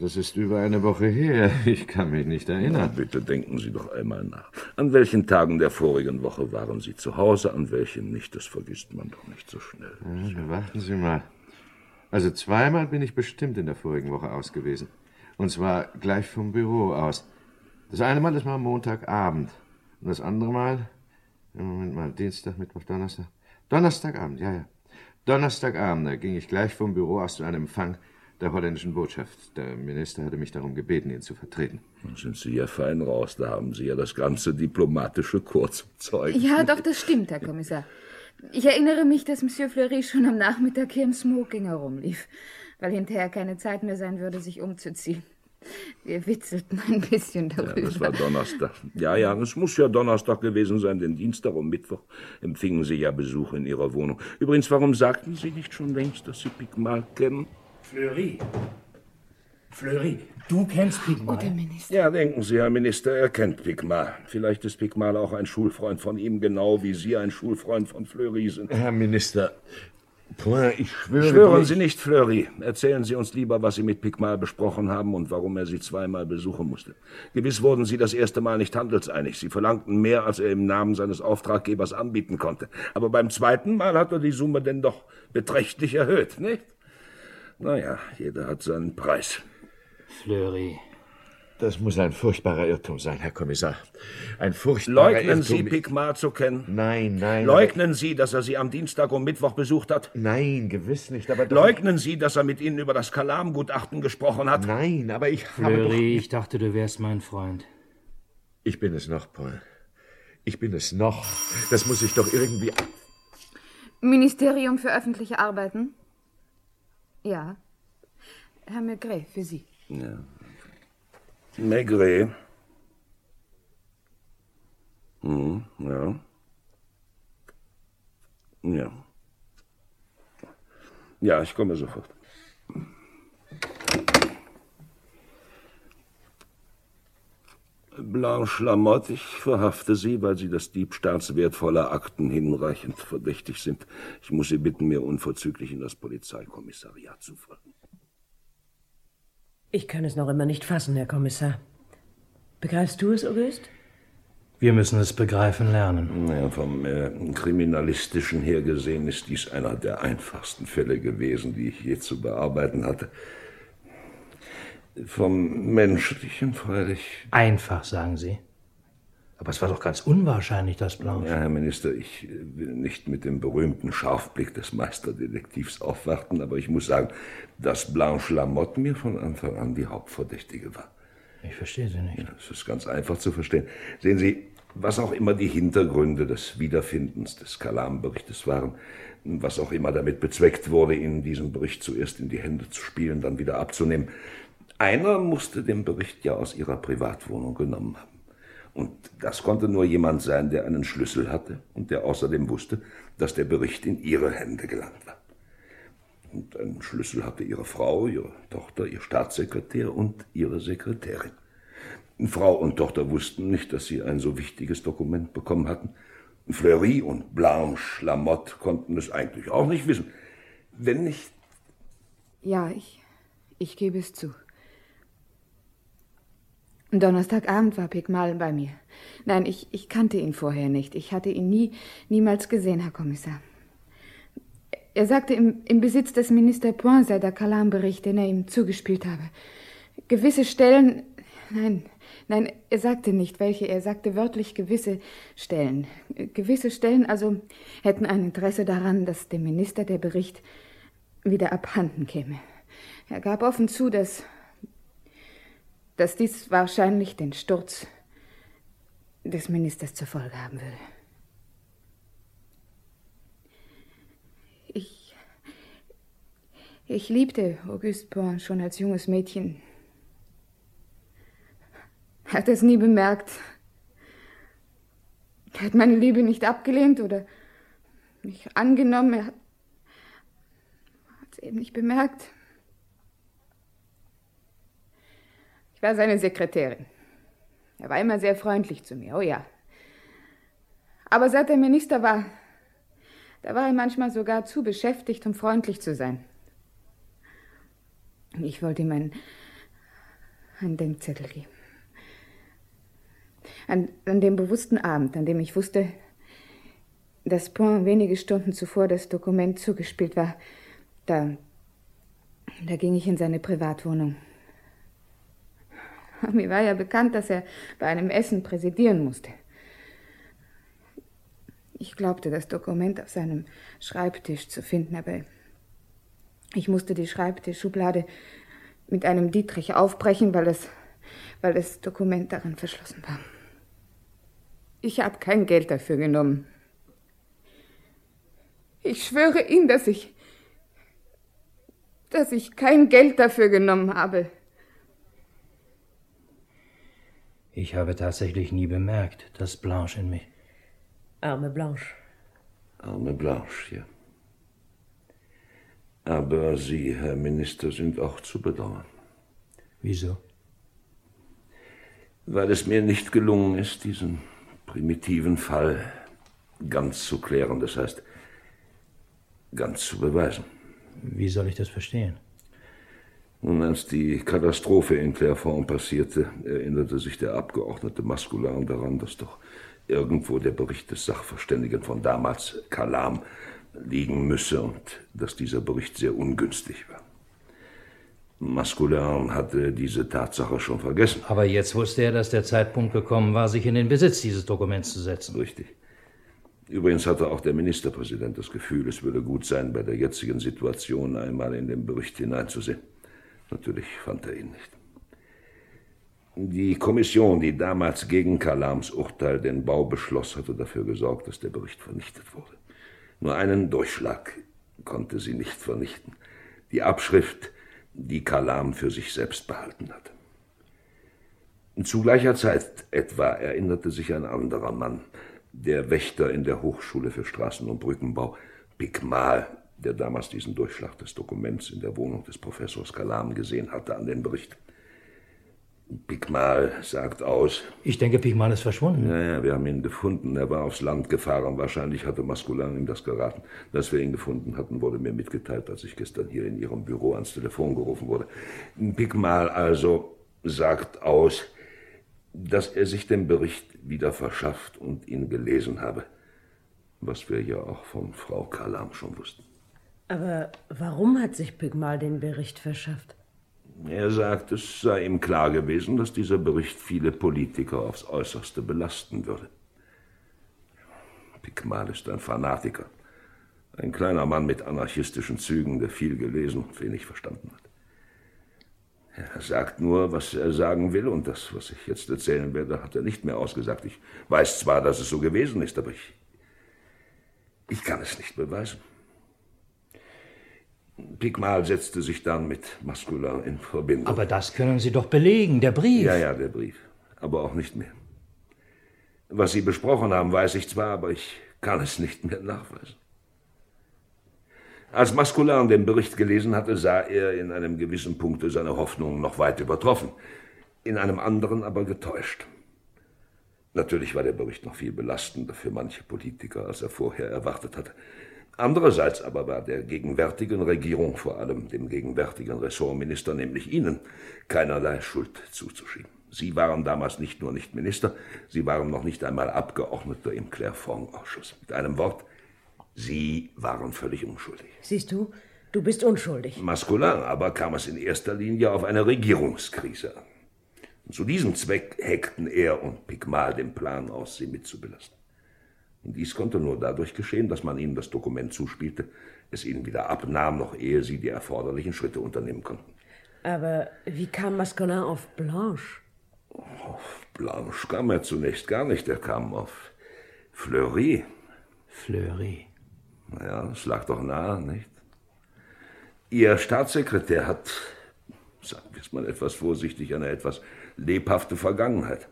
Speaker 16: Das ist über eine Woche her. Ich kann mich nicht erinnern.
Speaker 3: Na, bitte denken Sie doch einmal nach. An welchen Tagen der vorigen Woche waren Sie zu Hause, an welchen nicht? Das vergisst man doch nicht so schnell.
Speaker 16: Ja, warten Sie mal. Also zweimal bin ich bestimmt in der vorigen Woche aus gewesen. Und zwar gleich vom Büro aus. Das eine Mal, das war Montagabend. Und das andere Mal, Moment mal, Dienstag, Mittwoch, Donnerstag. Donnerstagabend, ja, ja. Donnerstagabend, da ging ich gleich vom Büro aus zu einem Empfang der holländischen Botschaft. Der Minister hatte mich darum gebeten, ihn zu vertreten.
Speaker 3: Da sind Sie ja fein raus, da haben Sie ja das ganze diplomatische Zeugen.
Speaker 26: Ja, doch, das stimmt, Herr Kommissar. Ich erinnere mich, dass Monsieur Fleury schon am Nachmittag hier im Smoking herumlief, weil hinterher keine Zeit mehr sein würde, sich umzuziehen. Wir witzelten ein bisschen
Speaker 3: Ja,
Speaker 26: darüber.
Speaker 3: das war Donnerstag. Ja, ja, es muss ja Donnerstag gewesen sein, denn Dienstag und Mittwoch empfingen Sie ja Besuch in Ihrer Wohnung. Übrigens, warum sagten Sie nicht schon längst, dass Sie Pigmal kennen?
Speaker 32: Fleury. Fleury, du kennst Pigmal.
Speaker 26: Oh, der Minister.
Speaker 3: Ja, denken Sie, Herr Minister, er kennt Pigmal. Vielleicht ist Pigmal auch ein Schulfreund von ihm, genau wie Sie ein Schulfreund von Fleury sind.
Speaker 16: Herr Minister, Point, ich schwöre.
Speaker 3: Schwören
Speaker 16: nicht-
Speaker 3: Sie nicht, Fleury. Erzählen Sie uns lieber, was Sie mit Pigmal besprochen haben und warum er Sie zweimal besuchen musste. Gewiss wurden Sie das erste Mal nicht handelseinig. Sie verlangten mehr, als er im Namen seines Auftraggebers anbieten konnte. Aber beim zweiten Mal hat er die Summe denn doch beträchtlich erhöht, nicht? Naja, jeder hat seinen Preis.
Speaker 10: Fleury.
Speaker 16: Das muss ein furchtbarer Irrtum sein, Herr Kommissar. Ein furchtbarer
Speaker 3: Leugnen Sie,
Speaker 16: Irrtum.
Speaker 3: Pigmal zu kennen?
Speaker 16: Nein, nein.
Speaker 3: Leugnen Sie, dass er Sie am Dienstag und Mittwoch besucht hat?
Speaker 16: Nein, gewiss nicht, aber doch-
Speaker 3: Leugnen Sie, dass er mit Ihnen über das Kalam-Gutachten gesprochen hat?
Speaker 16: Nein, aber ich habe doch...
Speaker 10: Fleury, ich dachte, du wärst mein Freund.
Speaker 16: Ich bin es noch, Paul. Ich bin es noch. Das muss ich doch irgendwie...
Speaker 26: Ministerium für öffentliche Arbeiten? Ja. Herr Maigret, für Sie.
Speaker 3: Ja. Maigret. Hm, ja. Ja. Ja, ich komme sofort. Blanche Lamotte, ich verhafte Sie, weil Sie des Diebstahls wertvoller Akten hinreichend verdächtig sind. Ich muss Sie bitten, mir unverzüglich in das Polizeikommissariat zu folgen.
Speaker 27: Ich kann es noch immer nicht fassen, Herr Kommissar. Begreifst du es, Auguste?
Speaker 10: Wir müssen es begreifen lernen.
Speaker 3: Ja, vom äh, Kriminalistischen her gesehen ist dies einer der einfachsten Fälle gewesen, die ich je zu bearbeiten hatte. Vom Menschlichen freilich.
Speaker 10: Einfach, sagen Sie. Aber es war doch ganz unwahrscheinlich, dass Blanche.
Speaker 3: Ja, Herr Minister, ich äh, will nicht mit dem berühmten Scharfblick des Meisterdetektivs aufwarten, aber ich muss sagen, dass Blanche Lamotte mir von Anfang an die Hauptverdächtige war.
Speaker 10: Ich verstehe Sie nicht.
Speaker 3: Ja, es ist ganz einfach zu verstehen. Sehen Sie, was auch immer die Hintergründe des Wiederfindens des Kalam-Berichtes waren, was auch immer damit bezweckt wurde, Ihnen diesen Bericht zuerst in die Hände zu spielen, dann wieder abzunehmen. Einer musste den Bericht ja aus Ihrer Privatwohnung genommen haben. Und das konnte nur jemand sein, der einen Schlüssel hatte und der außerdem wusste, dass der Bericht in Ihre Hände gelangt war. Und einen Schlüssel hatte Ihre Frau, Ihre Tochter, Ihr Staatssekretär und Ihre Sekretärin. Frau und Tochter wussten nicht, dass sie ein so wichtiges Dokument bekommen hatten. Fleury und Blanche Lamotte konnten es eigentlich auch nicht wissen. Wenn nicht
Speaker 26: Ja, ich, ich gebe es zu. Donnerstagabend war Pigmal bei mir. Nein, ich, ich kannte ihn vorher nicht. Ich hatte ihn nie, niemals gesehen, Herr Kommissar. Er sagte, im, im Besitz des Minister Point sei der Kalam-Bericht, den er ihm zugespielt habe. Gewisse Stellen. Nein, nein, er sagte nicht welche. Er sagte wörtlich gewisse Stellen. Gewisse Stellen also hätten ein Interesse daran, dass dem Minister der Bericht wieder abhanden käme. Er gab offen zu, dass, dass dies wahrscheinlich den Sturz des Ministers zur Folge haben würde. Ich, ich liebte Auguste Born schon als junges Mädchen. hat es nie bemerkt. Er hat meine Liebe nicht abgelehnt oder nicht angenommen. Er hat es eben nicht bemerkt. War seine Sekretärin. Er war immer sehr freundlich zu mir, oh ja. Aber seit er Minister war, da war er manchmal sogar zu beschäftigt, um freundlich zu sein. Ich wollte ihm einen, einen Denkzettel geben. An, an dem bewussten Abend, an dem ich wusste, dass Point wenige Stunden zuvor das Dokument zugespielt war, da, da ging ich in seine Privatwohnung. Mir war ja bekannt, dass er bei einem Essen präsidieren musste. Ich glaubte, das Dokument auf seinem Schreibtisch zu finden, aber ich musste die Schreibtischschublade mit einem Dietrich aufbrechen, weil das, weil das Dokument darin verschlossen war. Ich habe kein Geld dafür genommen. Ich schwöre Ihnen, dass ich, dass ich kein Geld dafür genommen habe.
Speaker 10: Ich habe tatsächlich nie bemerkt, dass Blanche in mich.
Speaker 27: Arme Blanche.
Speaker 3: Arme Blanche, ja. Aber Sie, Herr Minister, sind auch zu bedauern.
Speaker 10: Wieso?
Speaker 3: Weil es mir nicht gelungen ist, diesen primitiven Fall ganz zu klären, das heißt, ganz zu beweisen.
Speaker 10: Wie soll ich das verstehen?
Speaker 3: Und als die Katastrophe in Clairefonds passierte, erinnerte sich der Abgeordnete Maskulan daran, dass doch irgendwo der Bericht des Sachverständigen von damals, Kalam, liegen müsse und dass dieser Bericht sehr ungünstig war. Maskulin hatte diese Tatsache schon vergessen.
Speaker 10: Aber jetzt wusste er, dass der Zeitpunkt gekommen war, sich in den Besitz dieses Dokuments zu setzen.
Speaker 3: Richtig. Übrigens hatte auch der Ministerpräsident das Gefühl, es würde gut sein, bei der jetzigen Situation einmal in den Bericht hineinzusehen. Natürlich fand er ihn nicht. Die Kommission, die damals gegen Kalams Urteil den Bau beschloss, hatte dafür gesorgt, dass der Bericht vernichtet wurde. Nur einen Durchschlag konnte sie nicht vernichten. Die Abschrift, die Kalam für sich selbst behalten hatte. Zu gleicher Zeit etwa erinnerte sich ein anderer Mann, der Wächter in der Hochschule für Straßen- und Brückenbau, Pikmal, der damals diesen Durchschlag des Dokuments in der Wohnung des Professors Kalam gesehen hatte, an den Bericht. Pikmal sagt aus.
Speaker 10: Ich denke, Pikmal ist verschwunden.
Speaker 3: Ja, ja, wir haben ihn gefunden. Er war aufs Land gefahren. Wahrscheinlich hatte Maskulan ihm das geraten. Dass wir ihn gefunden hatten, wurde mir mitgeteilt, als ich gestern hier in Ihrem Büro ans Telefon gerufen wurde. Pikmal also sagt aus, dass er sich den Bericht wieder verschafft und ihn gelesen habe. Was wir ja auch von Frau Kalam schon wussten.
Speaker 27: Aber warum hat sich Pygmal den Bericht verschafft?
Speaker 3: Er sagt, es sei ihm klar gewesen, dass dieser Bericht viele Politiker aufs Äußerste belasten würde. Pikmal ist ein Fanatiker. Ein kleiner Mann mit anarchistischen Zügen, der viel gelesen und wenig verstanden hat. Er sagt nur, was er sagen will, und das, was ich jetzt erzählen werde, hat er nicht mehr ausgesagt. Ich weiß zwar, dass es so gewesen ist, aber ich. Ich kann es nicht beweisen. Pigmal setzte sich dann mit Maskulin in Verbindung.
Speaker 10: Aber das können Sie doch belegen, der Brief.
Speaker 3: Ja, ja, der Brief. Aber auch nicht mehr. Was Sie besprochen haben, weiß ich zwar, aber ich kann es nicht mehr nachweisen. Als Maskulin den Bericht gelesen hatte, sah er in einem gewissen Punkte seine Hoffnungen noch weit übertroffen, in einem anderen aber getäuscht. Natürlich war der Bericht noch viel belastender für manche Politiker, als er vorher erwartet hatte. Andererseits aber war der gegenwärtigen Regierung, vor allem dem gegenwärtigen Ressortminister, nämlich Ihnen, keinerlei Schuld zuzuschieben. Sie waren damals nicht nur nicht Minister, Sie waren noch nicht einmal Abgeordneter im Clairefonds-Ausschuss. Mit einem Wort, Sie waren völlig unschuldig.
Speaker 27: Siehst du, du bist unschuldig.
Speaker 3: Maskulin aber kam es in erster Linie auf eine Regierungskrise an. Und zu diesem Zweck heckten er und Pigmal den Plan aus, sie mitzubelasten. Und dies konnte nur dadurch geschehen, dass man ihnen das Dokument zuspielte, es ihnen wieder abnahm, noch ehe sie die erforderlichen Schritte unternehmen konnten.
Speaker 27: Aber wie kam Mascolin auf Blanche?
Speaker 3: Auf Blanche kam er zunächst gar nicht, er kam auf Fleury.
Speaker 10: Fleury.
Speaker 3: Naja, das lag doch nahe, nicht? Ihr Staatssekretär hat, sagen wir es mal etwas vorsichtig, eine etwas lebhafte Vergangenheit.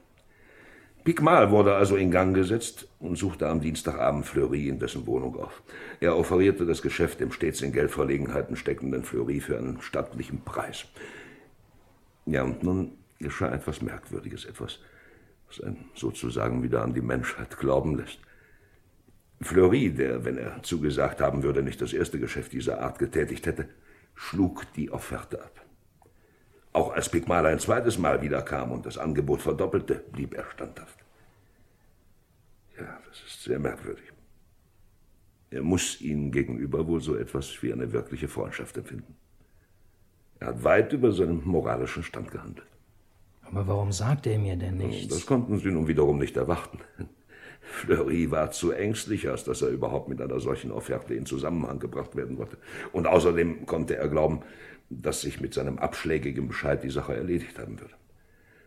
Speaker 3: Picmal wurde also in Gang gesetzt und suchte am Dienstagabend Fleury in dessen Wohnung auf. Er offerierte das Geschäft dem stets in Geldverlegenheiten steckenden Fleury für einen stattlichen Preis. Ja, und nun geschah etwas Merkwürdiges, etwas, was einen sozusagen wieder an die Menschheit glauben lässt. Fleury, der, wenn er zugesagt haben würde, nicht das erste Geschäft dieser Art getätigt hätte, schlug die Offerte ab. Auch als Pigmal ein zweites Mal wiederkam und das Angebot verdoppelte, blieb er standhaft. Ja, das ist sehr merkwürdig. Er muss ihnen gegenüber wohl so etwas wie eine wirkliche Freundschaft empfinden. Er hat weit über seinen moralischen Stand gehandelt.
Speaker 10: Aber warum sagt er mir denn nichts?
Speaker 3: Das konnten Sie nun wiederum nicht erwarten. Fleury war zu ängstlich, als dass er überhaupt mit einer solchen Offerte in Zusammenhang gebracht werden wollte. Und außerdem konnte er glauben, dass sich mit seinem abschlägigen Bescheid die Sache erledigt haben würde.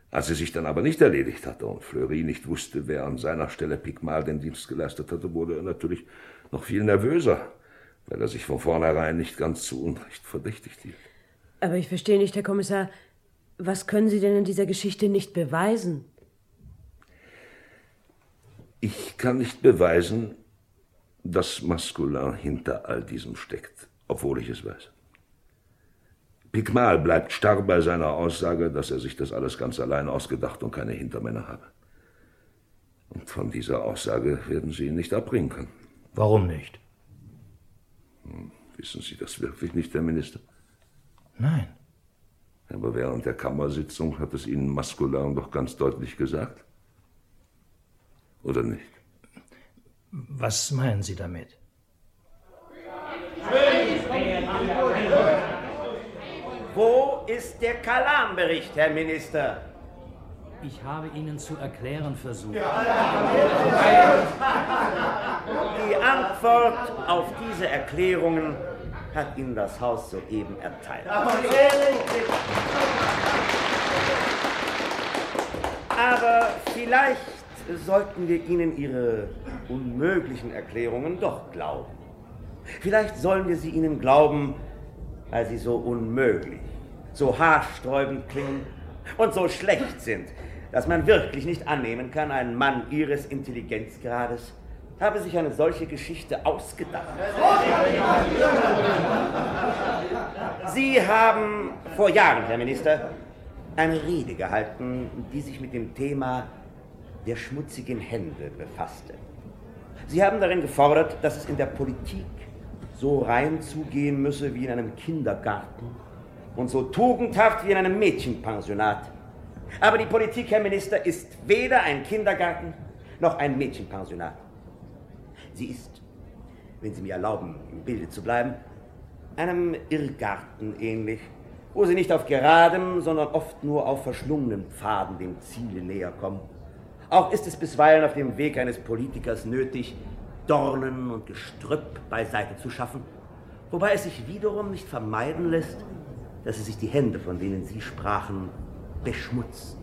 Speaker 3: Als sie sich dann aber nicht erledigt hatte und Fleury nicht wusste, wer an seiner Stelle Pigmal den Dienst geleistet hatte, wurde er natürlich noch viel nervöser, weil er sich von vornherein nicht ganz zu Unrecht verdächtigt hielt.
Speaker 27: Aber ich verstehe nicht, Herr Kommissar, was können Sie denn in dieser Geschichte nicht beweisen?
Speaker 3: Ich kann nicht beweisen, dass Maskulin hinter all diesem steckt, obwohl ich es weiß. Pigmal bleibt starr bei seiner Aussage, dass er sich das alles ganz allein ausgedacht und keine Hintermänner habe. Und von dieser Aussage werden Sie ihn nicht abbringen können.
Speaker 10: Warum nicht?
Speaker 3: Hm, wissen Sie das wirklich nicht, Herr Minister?
Speaker 10: Nein.
Speaker 3: Aber während der Kammersitzung hat es Ihnen Maskulin doch ganz deutlich gesagt. Oder nicht?
Speaker 10: Was meinen Sie damit?
Speaker 20: Wo ist der Kalam-Bericht, Herr Minister?
Speaker 10: Ich habe Ihnen zu erklären versucht.
Speaker 20: Die Antwort auf diese Erklärungen hat Ihnen das Haus soeben erteilt. Aber vielleicht sollten wir Ihnen Ihre unmöglichen Erklärungen doch glauben. Vielleicht sollen wir sie Ihnen glauben, weil sie so unmöglich, so haarsträubend klingen und so schlecht sind, dass man wirklich nicht annehmen kann, ein Mann Ihres Intelligenzgrades habe sich eine solche Geschichte ausgedacht. Sie haben vor Jahren, Herr Minister, eine Rede gehalten, die sich mit dem Thema der schmutzigen Hände befasste. Sie haben darin gefordert, dass es in der Politik so rein zugehen müsse wie in einem Kindergarten und so tugendhaft wie in einem Mädchenpensionat. Aber die Politik, Herr Minister, ist weder ein Kindergarten noch ein Mädchenpensionat. Sie ist, wenn Sie mir erlauben, im Bilde zu bleiben, einem Irrgarten ähnlich, wo Sie nicht auf geradem, sondern oft nur auf verschlungenen Pfaden dem Ziele näher kommen. Auch ist es bisweilen auf dem Weg eines Politikers nötig, Dornen und Gestrüpp beiseite zu schaffen, wobei es sich wiederum nicht vermeiden lässt, dass es sich die Hände, von denen Sie sprachen, beschmutzt.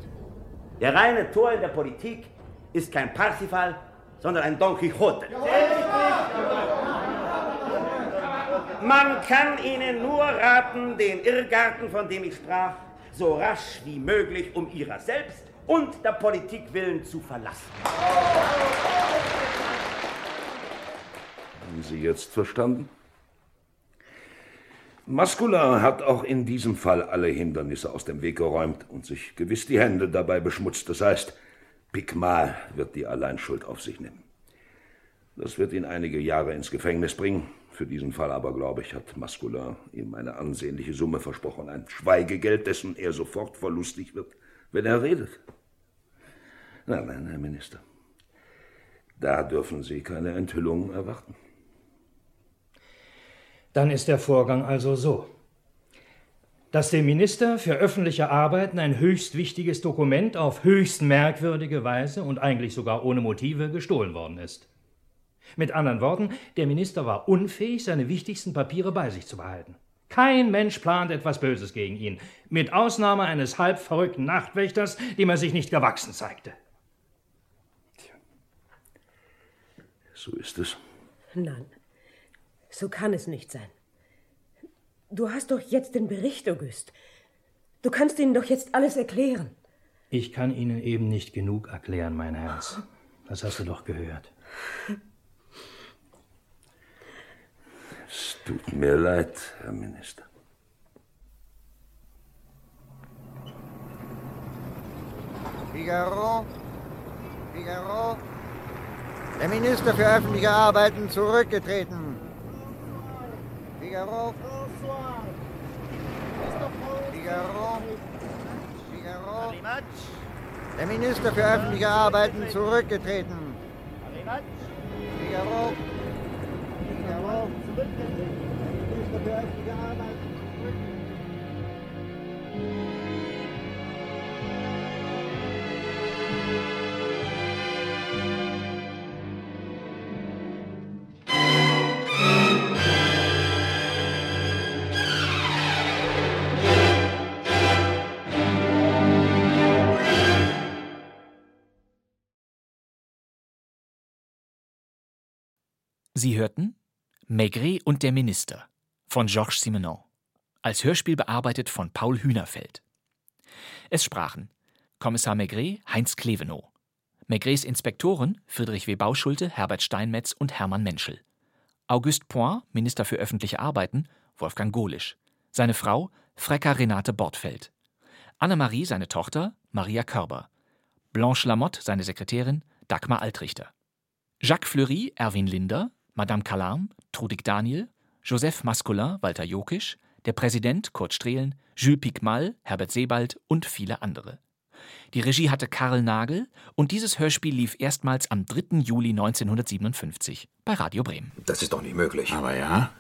Speaker 20: Der reine Tor in der Politik ist kein Parsifal, sondern ein Don Quixote. Man kann Ihnen nur raten, den Irrgarten, von dem ich sprach, so rasch wie möglich um Ihrer selbst und der Politik willen zu verlassen.
Speaker 3: Sie jetzt verstanden? Maskulin hat auch in diesem Fall alle Hindernisse aus dem Weg geräumt und sich gewiss die Hände dabei beschmutzt. Das heißt, Pigmal wird die Alleinschuld auf sich nehmen. Das wird ihn einige Jahre ins Gefängnis bringen. Für diesen Fall aber, glaube ich, hat Maskulin ihm eine ansehnliche Summe versprochen. Ein Schweigegeld, dessen er sofort verlustig wird, wenn er redet. Nein, nein, Herr Minister. Da dürfen Sie keine Enthüllungen erwarten.
Speaker 10: Dann ist der Vorgang also so. Dass dem Minister für öffentliche Arbeiten ein höchst wichtiges Dokument auf höchst merkwürdige Weise und eigentlich sogar ohne Motive gestohlen worden ist. Mit anderen Worten, der Minister war unfähig, seine wichtigsten Papiere bei sich zu behalten. Kein Mensch plant etwas Böses gegen ihn, mit Ausnahme eines halb verrückten Nachtwächters, dem er sich nicht gewachsen zeigte.
Speaker 3: So ist es.
Speaker 27: Nein, so kann es nicht sein. Du hast doch jetzt den Bericht, August. Du kannst ihnen doch jetzt alles erklären.
Speaker 10: Ich kann Ihnen eben nicht genug erklären, mein Herz. Das hast du doch gehört.
Speaker 3: Es tut mir leid, Herr Minister.
Speaker 34: Figaro, Figaro, der Minister für öffentliche Arbeiten zurückgetreten. Figaro, Figaro, Figaro, der Minister für öffentliche Arbeiten zurückgetreten. Figaro, Figaro, der Minister für öffentliche Arbeiten
Speaker 2: Sie hörten Maigret und der Minister von Georges Simenon, als Hörspiel bearbeitet von Paul Hühnerfeld. Es sprachen Kommissar Maigret Heinz Klevenow, Maigrets Inspektoren Friedrich W. Bauschulte, Herbert Steinmetz und Hermann Menschel, Auguste Point, Minister für öffentliche Arbeiten, Wolfgang Golisch, seine Frau Frecka Renate Bortfeld, Annemarie, seine Tochter, Maria Körber, Blanche Lamotte, seine Sekretärin, Dagmar Altrichter, Jacques Fleury, Erwin Linder, Madame Calam, Trudig Daniel, Joseph Masculin, Walter Jokisch, der Präsident Kurt Strehlen, Jules Picmal, Herbert Sebald und viele andere. Die Regie hatte Karl Nagel und dieses Hörspiel lief erstmals am 3. Juli 1957 bei Radio Bremen.
Speaker 35: Das ist doch nicht möglich.
Speaker 36: Aber ja.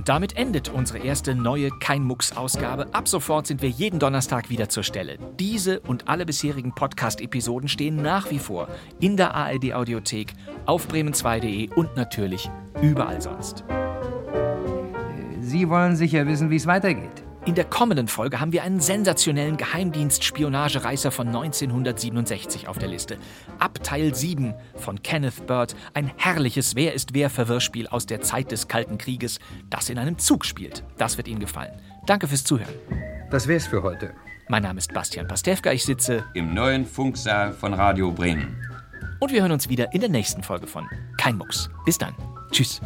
Speaker 2: Und damit endet unsere erste neue Kein Mucks-Ausgabe. Ab sofort sind wir jeden Donnerstag wieder zur Stelle. Diese und alle bisherigen Podcast-Episoden stehen nach wie vor in der ARD-Audiothek, auf bremen2.de und natürlich überall sonst.
Speaker 17: Sie wollen sicher wissen, wie es weitergeht.
Speaker 2: In der kommenden Folge haben wir einen sensationellen Geheimdienst-Spionagereißer von 1967 auf der Liste. Ab Teil 7 von Kenneth Bird, ein herrliches Wer ist wer Verwirrspiel aus der Zeit des Kalten Krieges, das in einem Zug spielt. Das wird Ihnen gefallen. Danke fürs Zuhören.
Speaker 17: Das wär's für heute.
Speaker 2: Mein Name ist Bastian Pastewka, ich sitze
Speaker 37: im neuen Funksaal von Radio Bremen.
Speaker 2: Und wir hören uns wieder in der nächsten Folge von Kein Mucks. Bis dann. Tschüss.